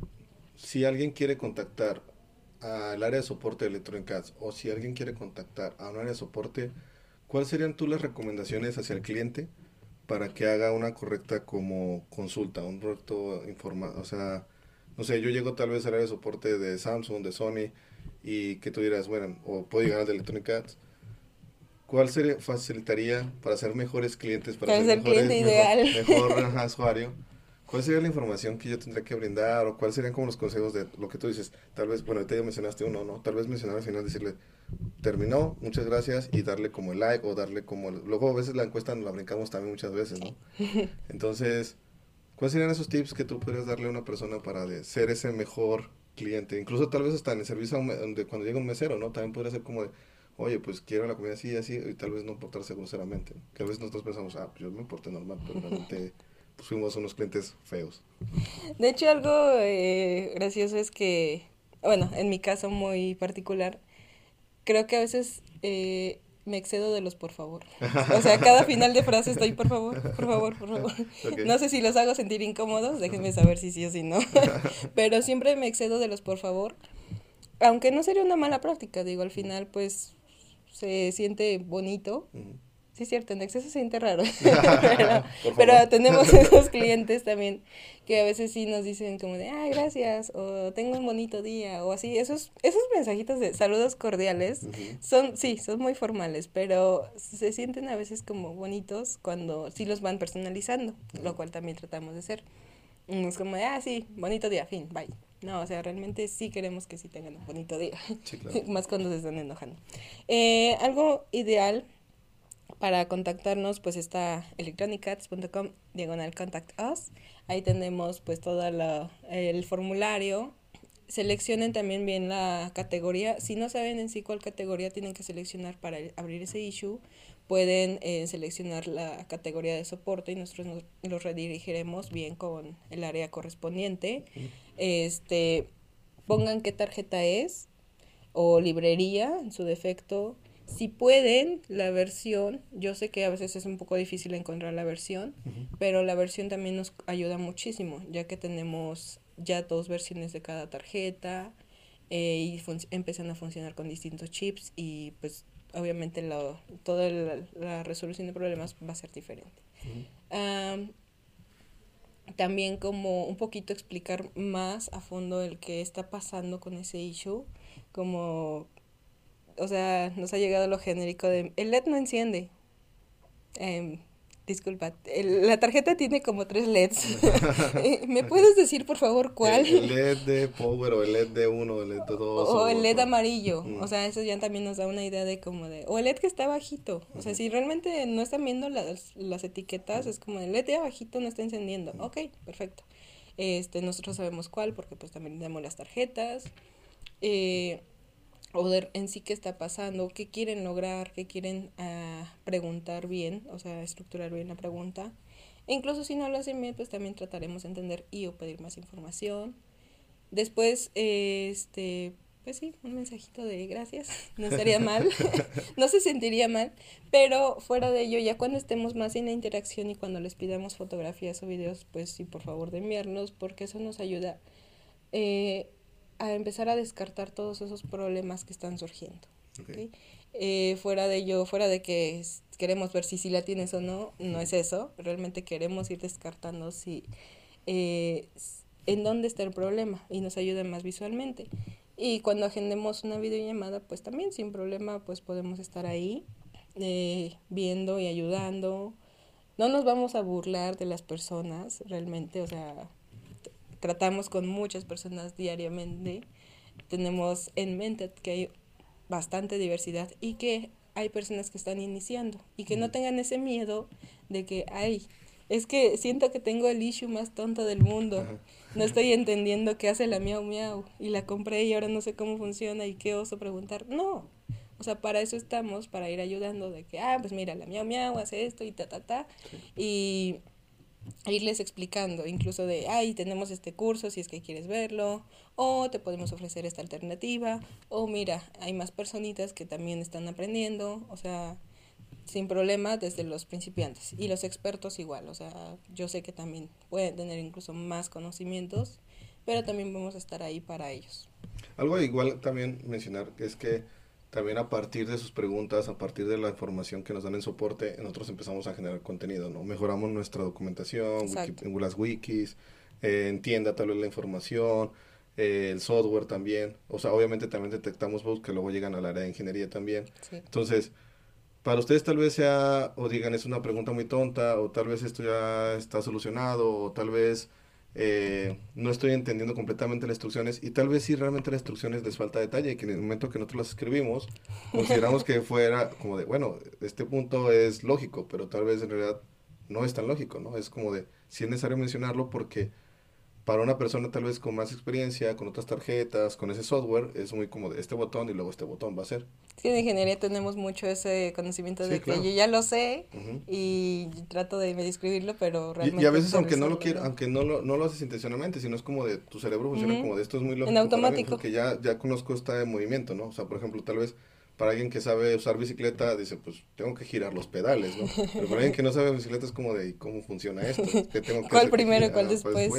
[SPEAKER 2] si alguien quiere contactar al área de soporte de Electronic o si alguien quiere contactar a un área de soporte, ¿cuáles serían tú las recomendaciones hacia el cliente para que haga una correcta como consulta, un correcto informado? O sea, no sé, yo llego tal vez al área de soporte de Samsung, de Sony, y que tú dirás, bueno, o puedo llegar al de Electronic Arts. ¿Cuál sería, facilitaría para ser mejores clientes, para, ser, mejores, cliente ideal. mejor usuario? ¿Cuál sería la información que yo tendría que brindar o cuáles serían como los consejos de lo que tú dices? Tal vez, bueno, ahorita ya mencionaste uno, ¿no? Tal vez mencionar al final, decirle, terminó, muchas gracias y darle como el like o darle como... Luego a veces la encuesta nos la brincamos también muchas veces, ¿no? Entonces, ¿cuáles serían esos tips que tú podrías darle a una persona para de ser ese mejor cliente? Incluso tal vez hasta en el servicio donde cuando llega un mesero, ¿no? También podría ser como de, oye, pues quiero la comida así, así, y tal vez no portarse groseramente. Que a veces nosotros pensamos, ah, pues yo me porté normal, pero realmente pues fuimos unos clientes feos.
[SPEAKER 3] De hecho, algo eh, gracioso es que, bueno, en mi caso muy particular, creo que a veces eh, me excedo de los por favor. O sea, cada final de frase estoy por favor, por favor, por favor. No sé si los hago sentir incómodos, déjenme saber si sí o si no. Pero siempre me excedo de los por favor. Aunque no sería una mala práctica, digo, al final pues se siente bonito. Sí, es cierto, en exceso se siente raro. pero, tenemos esos clientes también que a veces sí nos dicen como de, ah, gracias, o tengo un bonito día, o así. Esos, esos mensajitos de saludos cordiales son, sí, son muy formales, pero se sienten a veces como bonitos cuando sí los van personalizando, lo cual también tratamos de hacer. Es como de, ah, sí, bonito día, fin, bye. No, o sea, realmente sí queremos que sí tengan un bonito día. Más cuando se están enojando. Eh, algo ideal para contactarnos, pues está electronicats.com diagonal contact us. Ahí tenemos pues todo el formulario. Seleccionen también bien la categoría. Si no saben en sí cuál categoría tienen que seleccionar para abrir ese issue, pueden eh, seleccionar la categoría de soporte y nosotros nos, los redirigiremos bien con el área correspondiente. Este, pongan qué tarjeta es o librería en su defecto si pueden, la versión, yo sé que a veces es un poco difícil encontrar la versión, pero la versión también nos ayuda muchísimo, ya que tenemos ya dos versiones de cada tarjeta eh, y empiezan a funcionar con distintos chips y pues obviamente toda la, resolución de problemas va a ser diferente. también como un poquito explicar más a fondo el que está pasando con ese issue, como o sea, nos ha llegado lo genérico de, el LED no enciende. Eh, disculpa, la tarjeta tiene como tres LEDs. Eh, ¿Me puedes decir, por favor, cuál?
[SPEAKER 2] El, LED de power o el LED de uno, el LED de dos.
[SPEAKER 3] O, el LED amarillo. Mm. O sea, eso ya también nos da una idea de como de... O el LED que está bajito. O sea, si realmente no están viendo las, las etiquetas, es como el LED de abajito no está encendiendo. Ok, perfecto. Este, nosotros sabemos cuál porque pues también tenemos las tarjetas. Eh, o de en sí qué está pasando, qué quieren lograr, qué quieren ah, preguntar bien, o sea, estructurar bien la pregunta. E incluso si no lo hacen bien, pues también trataremos de entender y o pedir más información. Después, este, pues sí, un mensajito de gracias, no estaría mal, no se sentiría mal, pero fuera de ello, ya cuando estemos más en la interacción y cuando les pidamos fotografías o videos, pues sí, por favor de enviarnos, porque eso nos ayuda. Eh, a empezar a descartar todos esos problemas que están surgiendo. Eh, fuera de ello, fuera de que queremos ver si sí la tienes o no, no es eso. Realmente queremos ir descartando si eh, en dónde está el problema y nos ayuda más visualmente. Y cuando agendemos una videollamada, pues también sin problema, pues podemos estar ahí eh, viendo y ayudando. No nos vamos a burlar de las personas, realmente, o sea, tratamos con muchas personas diariamente, tenemos en mente que hay bastante diversidad y que hay personas que están iniciando y que no tengan ese miedo de que, ay, es que siento que tengo el issue más tonto del mundo. No estoy entendiendo qué hace la miau miau y la compré y ahora no sé cómo funciona y qué oso preguntar. No. O sea, para eso estamos, para ir ayudando de que, ah, pues mira, la miau miau hace esto y ta ta ta. Y irles explicando, incluso de, ay, tenemos este curso si es que quieres verlo, o te podemos ofrecer esta alternativa, o mira, hay más personitas que también están aprendiendo, o sea, sin problema desde los principiantes y los expertos igual, o sea, yo sé que también pueden tener incluso más conocimientos, pero también vamos a estar ahí para ellos.
[SPEAKER 2] Algo igual también mencionar es que también a partir de sus preguntas, a partir de la información que nos dan en soporte, nosotros empezamos a generar contenido, ¿no? Mejoramos nuestra documentación, las wikis, eh, entienda tal vez la información, eh, el software también. O sea, obviamente también detectamos bugs que luego llegan al área de ingeniería también. Entonces, para ustedes tal vez sea, o digan, es una pregunta muy tonta, o tal vez esto ya está solucionado, o tal vez eh, no estoy entendiendo completamente las instrucciones, y tal vez sí realmente las instrucciones les falta detalle, y que en el momento que nosotros las escribimos, consideramos que fuera como de, bueno, este punto es lógico, pero tal vez en realidad no es tan lógico, ¿no? Es como de, si es necesario mencionarlo porque para una persona tal vez con más experiencia, con otras tarjetas, con ese software, es muy como de este botón y luego este botón va a ser.
[SPEAKER 3] Sí, en ingeniería tenemos mucho ese conocimiento de que yo ya lo sé y trato de describirlo, pero
[SPEAKER 2] realmente... Y, a veces aunque no lo quiero, aunque no lo, no lo haces intencionalmente, sino es como de tu cerebro funciona como de esto es muy lógico.
[SPEAKER 3] En automático.
[SPEAKER 2] porque ya, ya conozco este movimiento, ¿no? O sea, por ejemplo, tal vez para alguien que sabe usar bicicleta, dice, pues tengo que girar los pedales, ¿no? Pero para alguien que no sabe bicicleta es como de, ¿cómo funciona esto?
[SPEAKER 3] tengo que ¿Cuál primero y cuál después?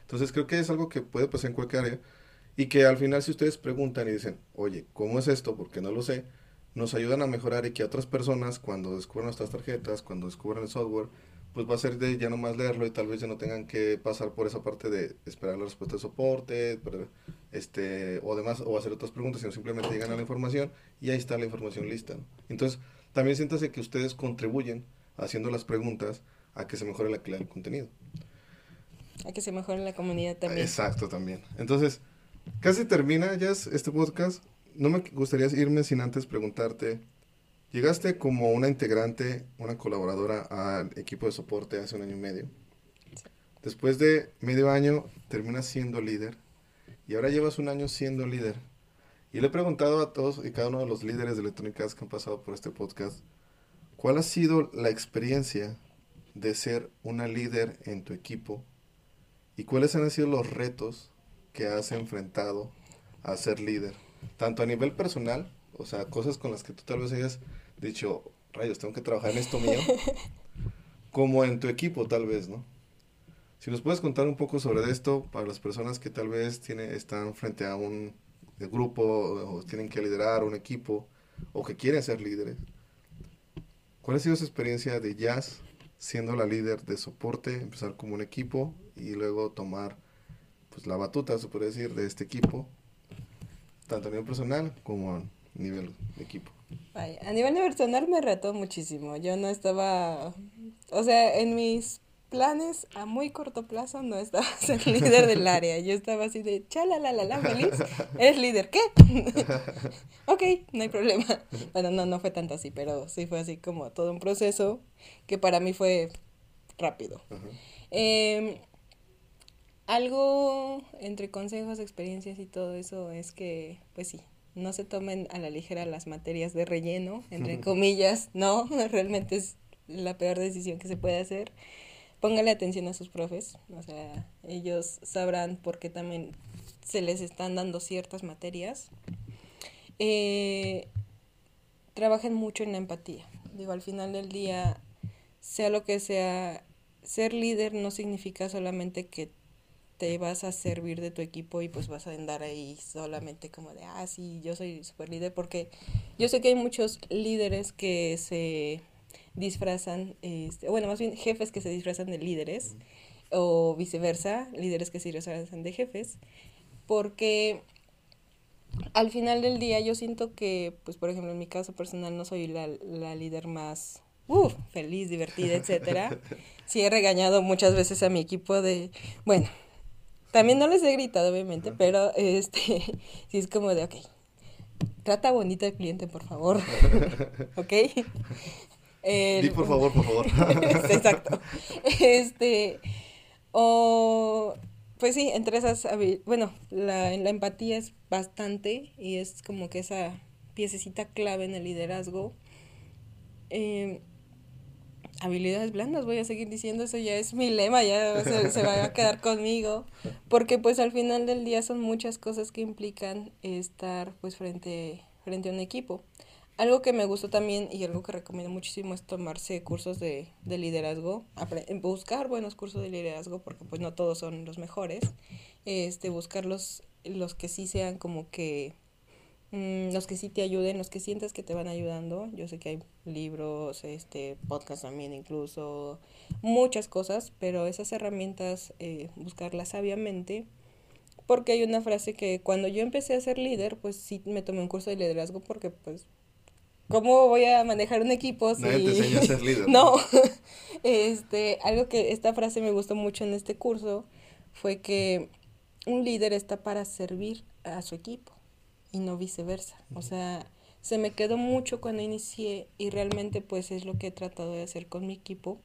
[SPEAKER 2] Entonces creo que es algo que puede pasar en cualquier área y que al final si ustedes preguntan y dicen, oye, ¿cómo es esto? Porque no lo sé, nos ayudan a mejorar y que otras personas cuando descubran nuestras tarjetas, cuando descubran el software, pues va a ser de ya no más leerlo y tal vez ya no tengan que pasar por esa parte de esperar la respuesta de soporte este o demás o hacer otras preguntas sino simplemente llegan a la información y ahí está la información lista entonces también siéntase que ustedes contribuyen haciendo las preguntas a que se mejore la calidad del contenido.
[SPEAKER 3] A que se mejore la comunidad también.
[SPEAKER 2] Exacto también. Entonces casi termina ya este podcast. No me gustaría irme sin antes preguntarte Llegaste como una integrante, una colaboradora al equipo de soporte hace un año y medio. Después de medio año terminas siendo líder y ahora llevas un año siendo líder. Y le he preguntado a todos y cada uno de los líderes de electrónicas que han pasado por este podcast, ¿cuál ha sido la experiencia de ser una líder en tu equipo? ¿Y cuáles han sido los retos que has enfrentado a ser líder? Tanto a nivel personal, o sea, cosas con las que tú tal vez hayas dicho, rayos, tengo que trabajar en esto mío, como en tu equipo tal vez, ¿no? Si nos puedes contar un poco sobre esto para las personas que tal vez tiene, están frente a un grupo o tienen que liderar un equipo o que quieren ser líderes. ¿Cuál ha sido su experiencia de jazz siendo la líder de soporte, empezar como un equipo y luego tomar pues la batuta, se puede decir, de este equipo, tanto a nivel personal como a nivel de equipo?
[SPEAKER 3] A nivel personal me retó muchísimo. Yo no estaba, o sea, en mis planes a muy corto plazo no estaba ser líder del área. Yo estaba así de, chala, la, la, la, feliz. ¿Eres líder? ¿Qué? ok, no hay problema. Bueno, no, no fue tanto así, pero sí fue así como todo un proceso que para mí fue rápido. Em, algo entre consejos, experiencias y todo eso es que, pues sí, no se tomen a la ligera las materias de relleno, entre comillas, no, realmente es la peor decisión que se puede hacer. Póngale atención a sus profes, o sea, ellos sabrán por qué también se les están dando ciertas materias. Eh, trabajen mucho en la empatía. Digo, al final del día, sea lo que sea, ser líder no significa solamente que te vas a servir de tu equipo y pues vas a andar ahí solamente como de, ah, sí, yo soy super líder, porque yo sé que hay muchos líderes que se disfrazan, este, bueno, más bien jefes que se disfrazan de líderes o viceversa, líderes que se disfrazan de jefes, porque al final del día yo siento que, pues por ejemplo, en mi caso personal no soy la, la líder más uh, feliz, divertida, etcétera. Sí he regañado muchas veces a mi equipo de, bueno, también no les he gritado, obviamente, pero este, sí es como de, ok, trata bonito al cliente, por favor. ¿Ok?
[SPEAKER 2] El, por favor, por favor.
[SPEAKER 3] Exacto. Este, o, pues sí, entre esas, bueno, la, la empatía es bastante y es como que esa piececita clave en el liderazgo. Eh, habilidades blandas, voy a seguir diciendo eso, ya es mi lema, ya se, va a quedar conmigo, porque pues al final del día son muchas cosas que implican estar pues frente, frente a un equipo. Algo que me gustó también y algo que recomiendo muchísimo es tomarse cursos de, de liderazgo, buscar buenos cursos de liderazgo, porque pues no todos son los mejores, este, buscar los, los que sí sean como que los que sí te ayuden, los que sientas que te van ayudando. Yo sé que hay libros, este, podcast también incluso, muchas cosas, pero esas herramientas, eh, buscarlas sabiamente. Porque hay una frase que cuando yo empecé a ser líder, pues sí me tomé un curso de liderazgo porque pues ¿Cómo voy a manejar un equipo
[SPEAKER 2] si... Nadie te enseña a ser líder.
[SPEAKER 3] no. este, algo que esta frase me gustó mucho en este curso fue que un líder está para servir a su equipo y no viceversa. O sea, se me quedó mucho cuando inicié y realmente pues es lo que he tratado de hacer con mi equipo,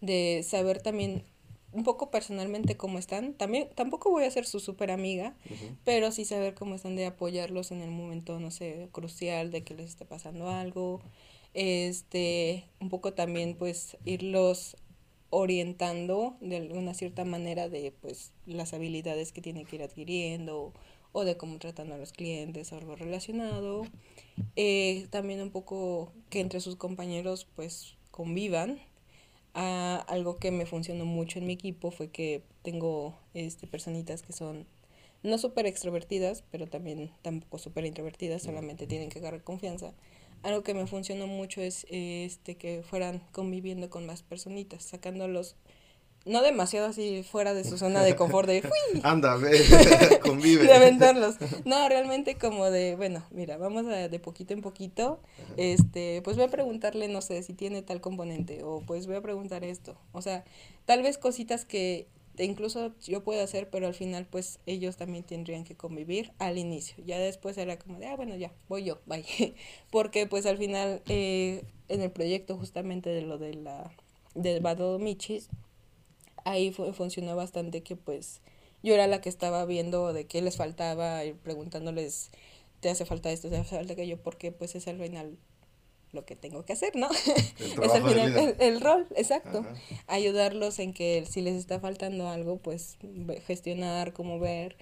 [SPEAKER 3] de saber también un poco personalmente cómo están. También tampoco voy a ser su super amiga, pero sí saber cómo están de apoyarlos en el momento, no sé, crucial de que les esté pasando algo. Este, un poco también pues irlos orientando de alguna cierta manera de pues las habilidades que tienen que ir adquiriendo o de cómo tratan a los clientes o algo relacionado. Eh, también un poco que entre sus compañeros pues convivan. Ah, algo que me funcionó mucho en mi equipo fue que tengo este, personitas que son no súper extrovertidas, pero también tampoco súper introvertidas, solamente tienen que agarrar confianza. Algo que me funcionó mucho es este que fueran conviviendo con más personitas, sacándolos no demasiado así fuera de su zona de confort de
[SPEAKER 2] Anda, ve, convive.
[SPEAKER 3] de aventarlos. No, realmente como de, bueno, mira, vamos a, de poquito en poquito, este, pues voy a preguntarle, no sé, si tiene tal componente, o pues voy a preguntar esto. O sea, tal vez cositas que incluso yo puedo hacer, pero al final pues ellos también tendrían que convivir al inicio. Ya después era como de, ah, bueno, ya, voy yo, bye. Porque pues al final eh, en el proyecto justamente de lo de la, del Bado Michis, ahí funcionó bastante que pues yo era la que estaba viendo de qué les faltaba y preguntándoles, ¿te hace falta esto? ¿Te hace falta aquello? Porque pues es al final lo que tengo que hacer, ¿no?
[SPEAKER 2] El
[SPEAKER 3] es al final el, rol, exacto. Ayudarlos en que si les está faltando algo, pues gestionar, cómo ver.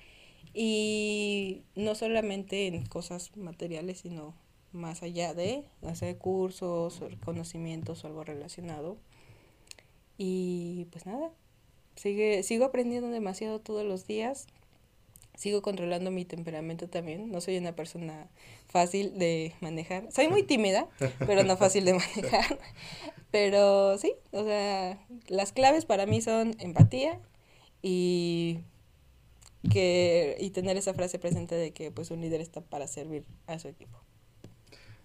[SPEAKER 3] Y no solamente en cosas materiales, sino más allá de hacer cursos, conocimientos o algo relacionado. Y pues nada, Sigue, sigo aprendiendo demasiado todos los días. Sigo controlando mi temperamento también. No soy una persona fácil de manejar. Soy muy tímida, pero no fácil de manejar. Pero sí, o sea, las claves para mí son empatía y que y tener esa frase presente de que pues un líder está para servir a su equipo.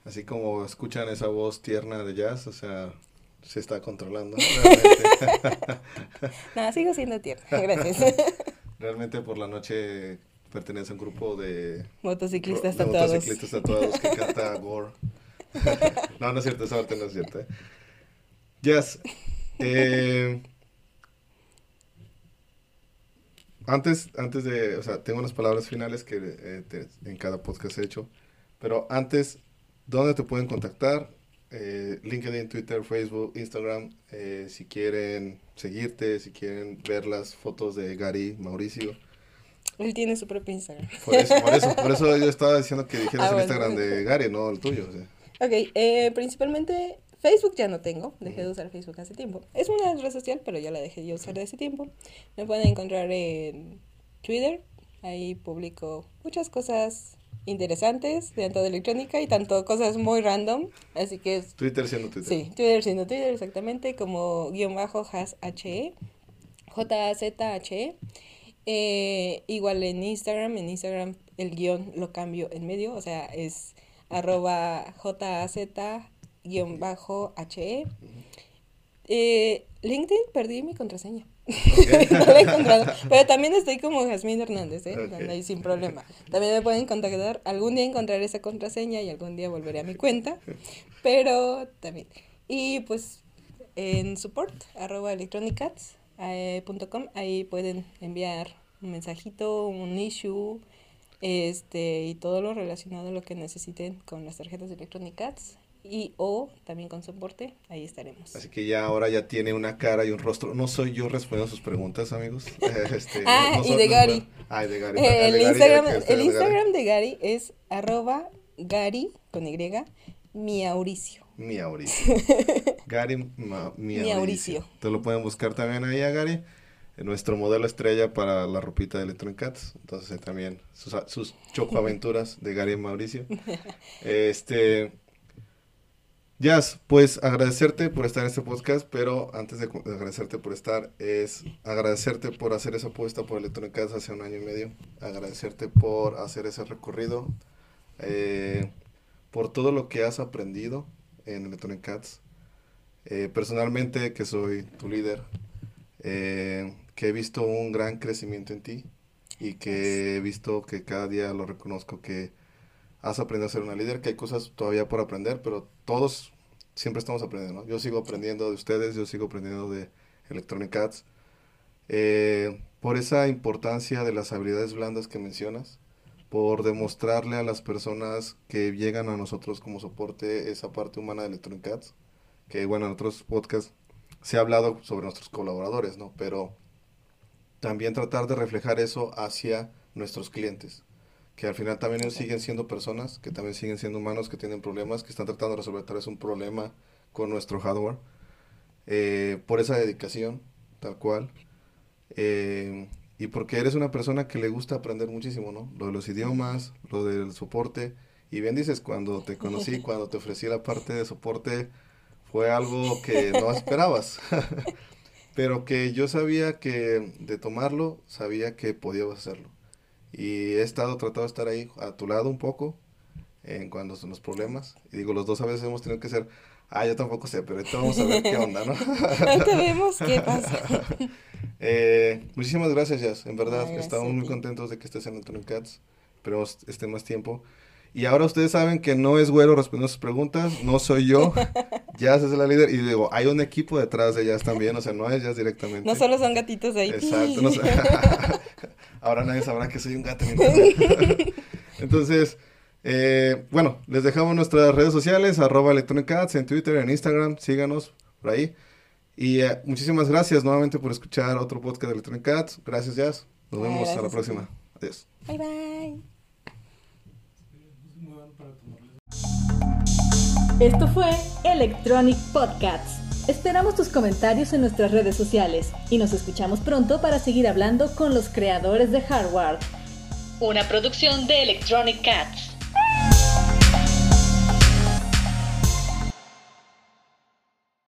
[SPEAKER 2] Así como escuchan esa voz tierna de jazz, o sea, se está controlando.
[SPEAKER 3] Nada, sigo siendo tierna, gracias.
[SPEAKER 2] Realmente por la noche pertenece a un grupo de
[SPEAKER 3] motociclistas tatuados.
[SPEAKER 2] Motociclistas tatuados que canta Gore. no, no es cierto, esa parte no es cierta. ¿eh? Yes. Eh, antes, antes de, o sea, tengo unas palabras finales que eh, en cada podcast he hecho, pero antes, ¿dónde te pueden contactar? Eh, LinkedIn, Twitter, Facebook, Instagram, eh, si quieren seguirte, si quieren ver las fotos de Gary, Mauricio.
[SPEAKER 3] Él tiene su propio Instagram.
[SPEAKER 2] Por eso, por eso, por eso yo estaba diciendo que dijeras ah, el Instagram de Gary, no el tuyo.
[SPEAKER 3] Ok, eh, principalmente Facebook ya no tengo, dejé de usar Facebook hace tiempo. Es una red social, pero ya la dejé de usar de hace tiempo. Me pueden encontrar en Twitter, ahí publico muchas cosas interesantes dentro de electrónica y tanto cosas muy random, así que es...
[SPEAKER 2] Twitter siendo Twitter.
[SPEAKER 3] Sí, Twitter siendo Twitter, exactamente, como guion bajo has H-E, J-Z-H-E. Eh, igual en Instagram, en Instagram el guion lo cambio en medio, o sea, es arroba J-Z guion bajo H-E. Eh, LinkedIn perdí mi contraseña. no he encontrado. Pero también estoy como Jasmine Hernández, ¿eh? sin problema. También me pueden contactar. Algún día encontraré esa contraseña y algún día volveré a mi cuenta. Pero también. Y pues en support, arroba eh, ahí pueden enviar un mensajito, un issue, este, y todo lo relacionado a lo que necesiten con las tarjetas de Electronic y o también con soporte, ahí estaremos.
[SPEAKER 2] Así que ya ahora ya tiene una cara y un rostro. No soy yo respondiendo sus preguntas, amigos.
[SPEAKER 3] Este, ah, y de Gary.
[SPEAKER 2] ah, de Gary.
[SPEAKER 3] Eh, el, Instagram, el Instagram de Gary es arroba Gary con Y Miauricio.
[SPEAKER 2] Miauricio. Gary Miauricio. Te lo pueden buscar también ahí a Gary. Nuestro modelo estrella para la ropita de Electronic Cats. Entonces también sus, sus chocoaventuras de Gary Mauricio. Este Jazz, pues agradecerte por estar en este podcast, pero antes de agradecerte por estar, es agradecerte por hacer esa apuesta por Electronic Cats hace un año y medio, agradecerte por hacer ese recorrido, eh, por todo lo que has aprendido en Electronic Cats. Eh, personalmente, que soy tu líder, eh, que he visto un gran crecimiento en ti y que he visto que cada día lo reconozco que has aprendido a ser una líder, que hay cosas todavía por aprender, pero todos siempre estamos aprendiendo, Yo sigo aprendiendo de ustedes, yo sigo aprendiendo de Electronic Arts. Eh, por esa importancia de las habilidades blandas que mencionas, por demostrarle a las personas que llegan a nosotros como soporte esa parte humana de Electronic Arts, que bueno, en otros podcasts se ha hablado sobre nuestros colaboradores, ¿no? Pero también tratar de reflejar eso hacia nuestros clientes que al final también ellos siguen siendo personas, que también siguen siendo humanos, que tienen problemas, que están tratando de resolver tal vez un problema con nuestro hardware, eh, por esa dedicación, tal cual, eh, y porque eres una persona que le gusta aprender muchísimo, ¿no? Lo de los idiomas, lo del soporte, y bien dices, cuando te conocí, cuando te ofrecí la parte de soporte, fue algo que no esperabas, pero que yo sabía que de tomarlo, sabía que podías hacerlo y he estado tratando de estar ahí a tu lado un poco en cuando son los problemas. Y digo, los dos a veces hemos tenido que ser, ah, yo tampoco sé, pero ahorita vamos a ver qué onda, ¿no?
[SPEAKER 3] ahorita vemos qué pasa.
[SPEAKER 2] eh, muchísimas gracias, Jazz. En verdad, estamos muy contentos de que estés en Antonio Cats. Esperemos esté más tiempo. Y ahora ustedes saben que no es güero respondiendo sus preguntas, no soy yo. Jazz es la líder. Y digo, hay un equipo detrás de Jazz también, o sea, no es Jazz directamente.
[SPEAKER 3] No solo son gatitos ahí.
[SPEAKER 2] Exacto. No ahora nadie sabrá que soy un gato. Entonces, eh, bueno, les dejamos nuestras redes sociales, arroba Electronic Cats, en Twitter, en Instagram, síganos por ahí. Y eh, muchísimas gracias nuevamente por escuchar otro podcast de Electronic Cats. Gracias, Jazz. Nos vemos a la próxima. Adiós.
[SPEAKER 3] Bye, bye.
[SPEAKER 1] Esto fue Electronic Podcasts. Esperamos tus comentarios en nuestras redes sociales y nos escuchamos pronto para seguir hablando con los creadores de hardware. Una producción de Electronic Cats.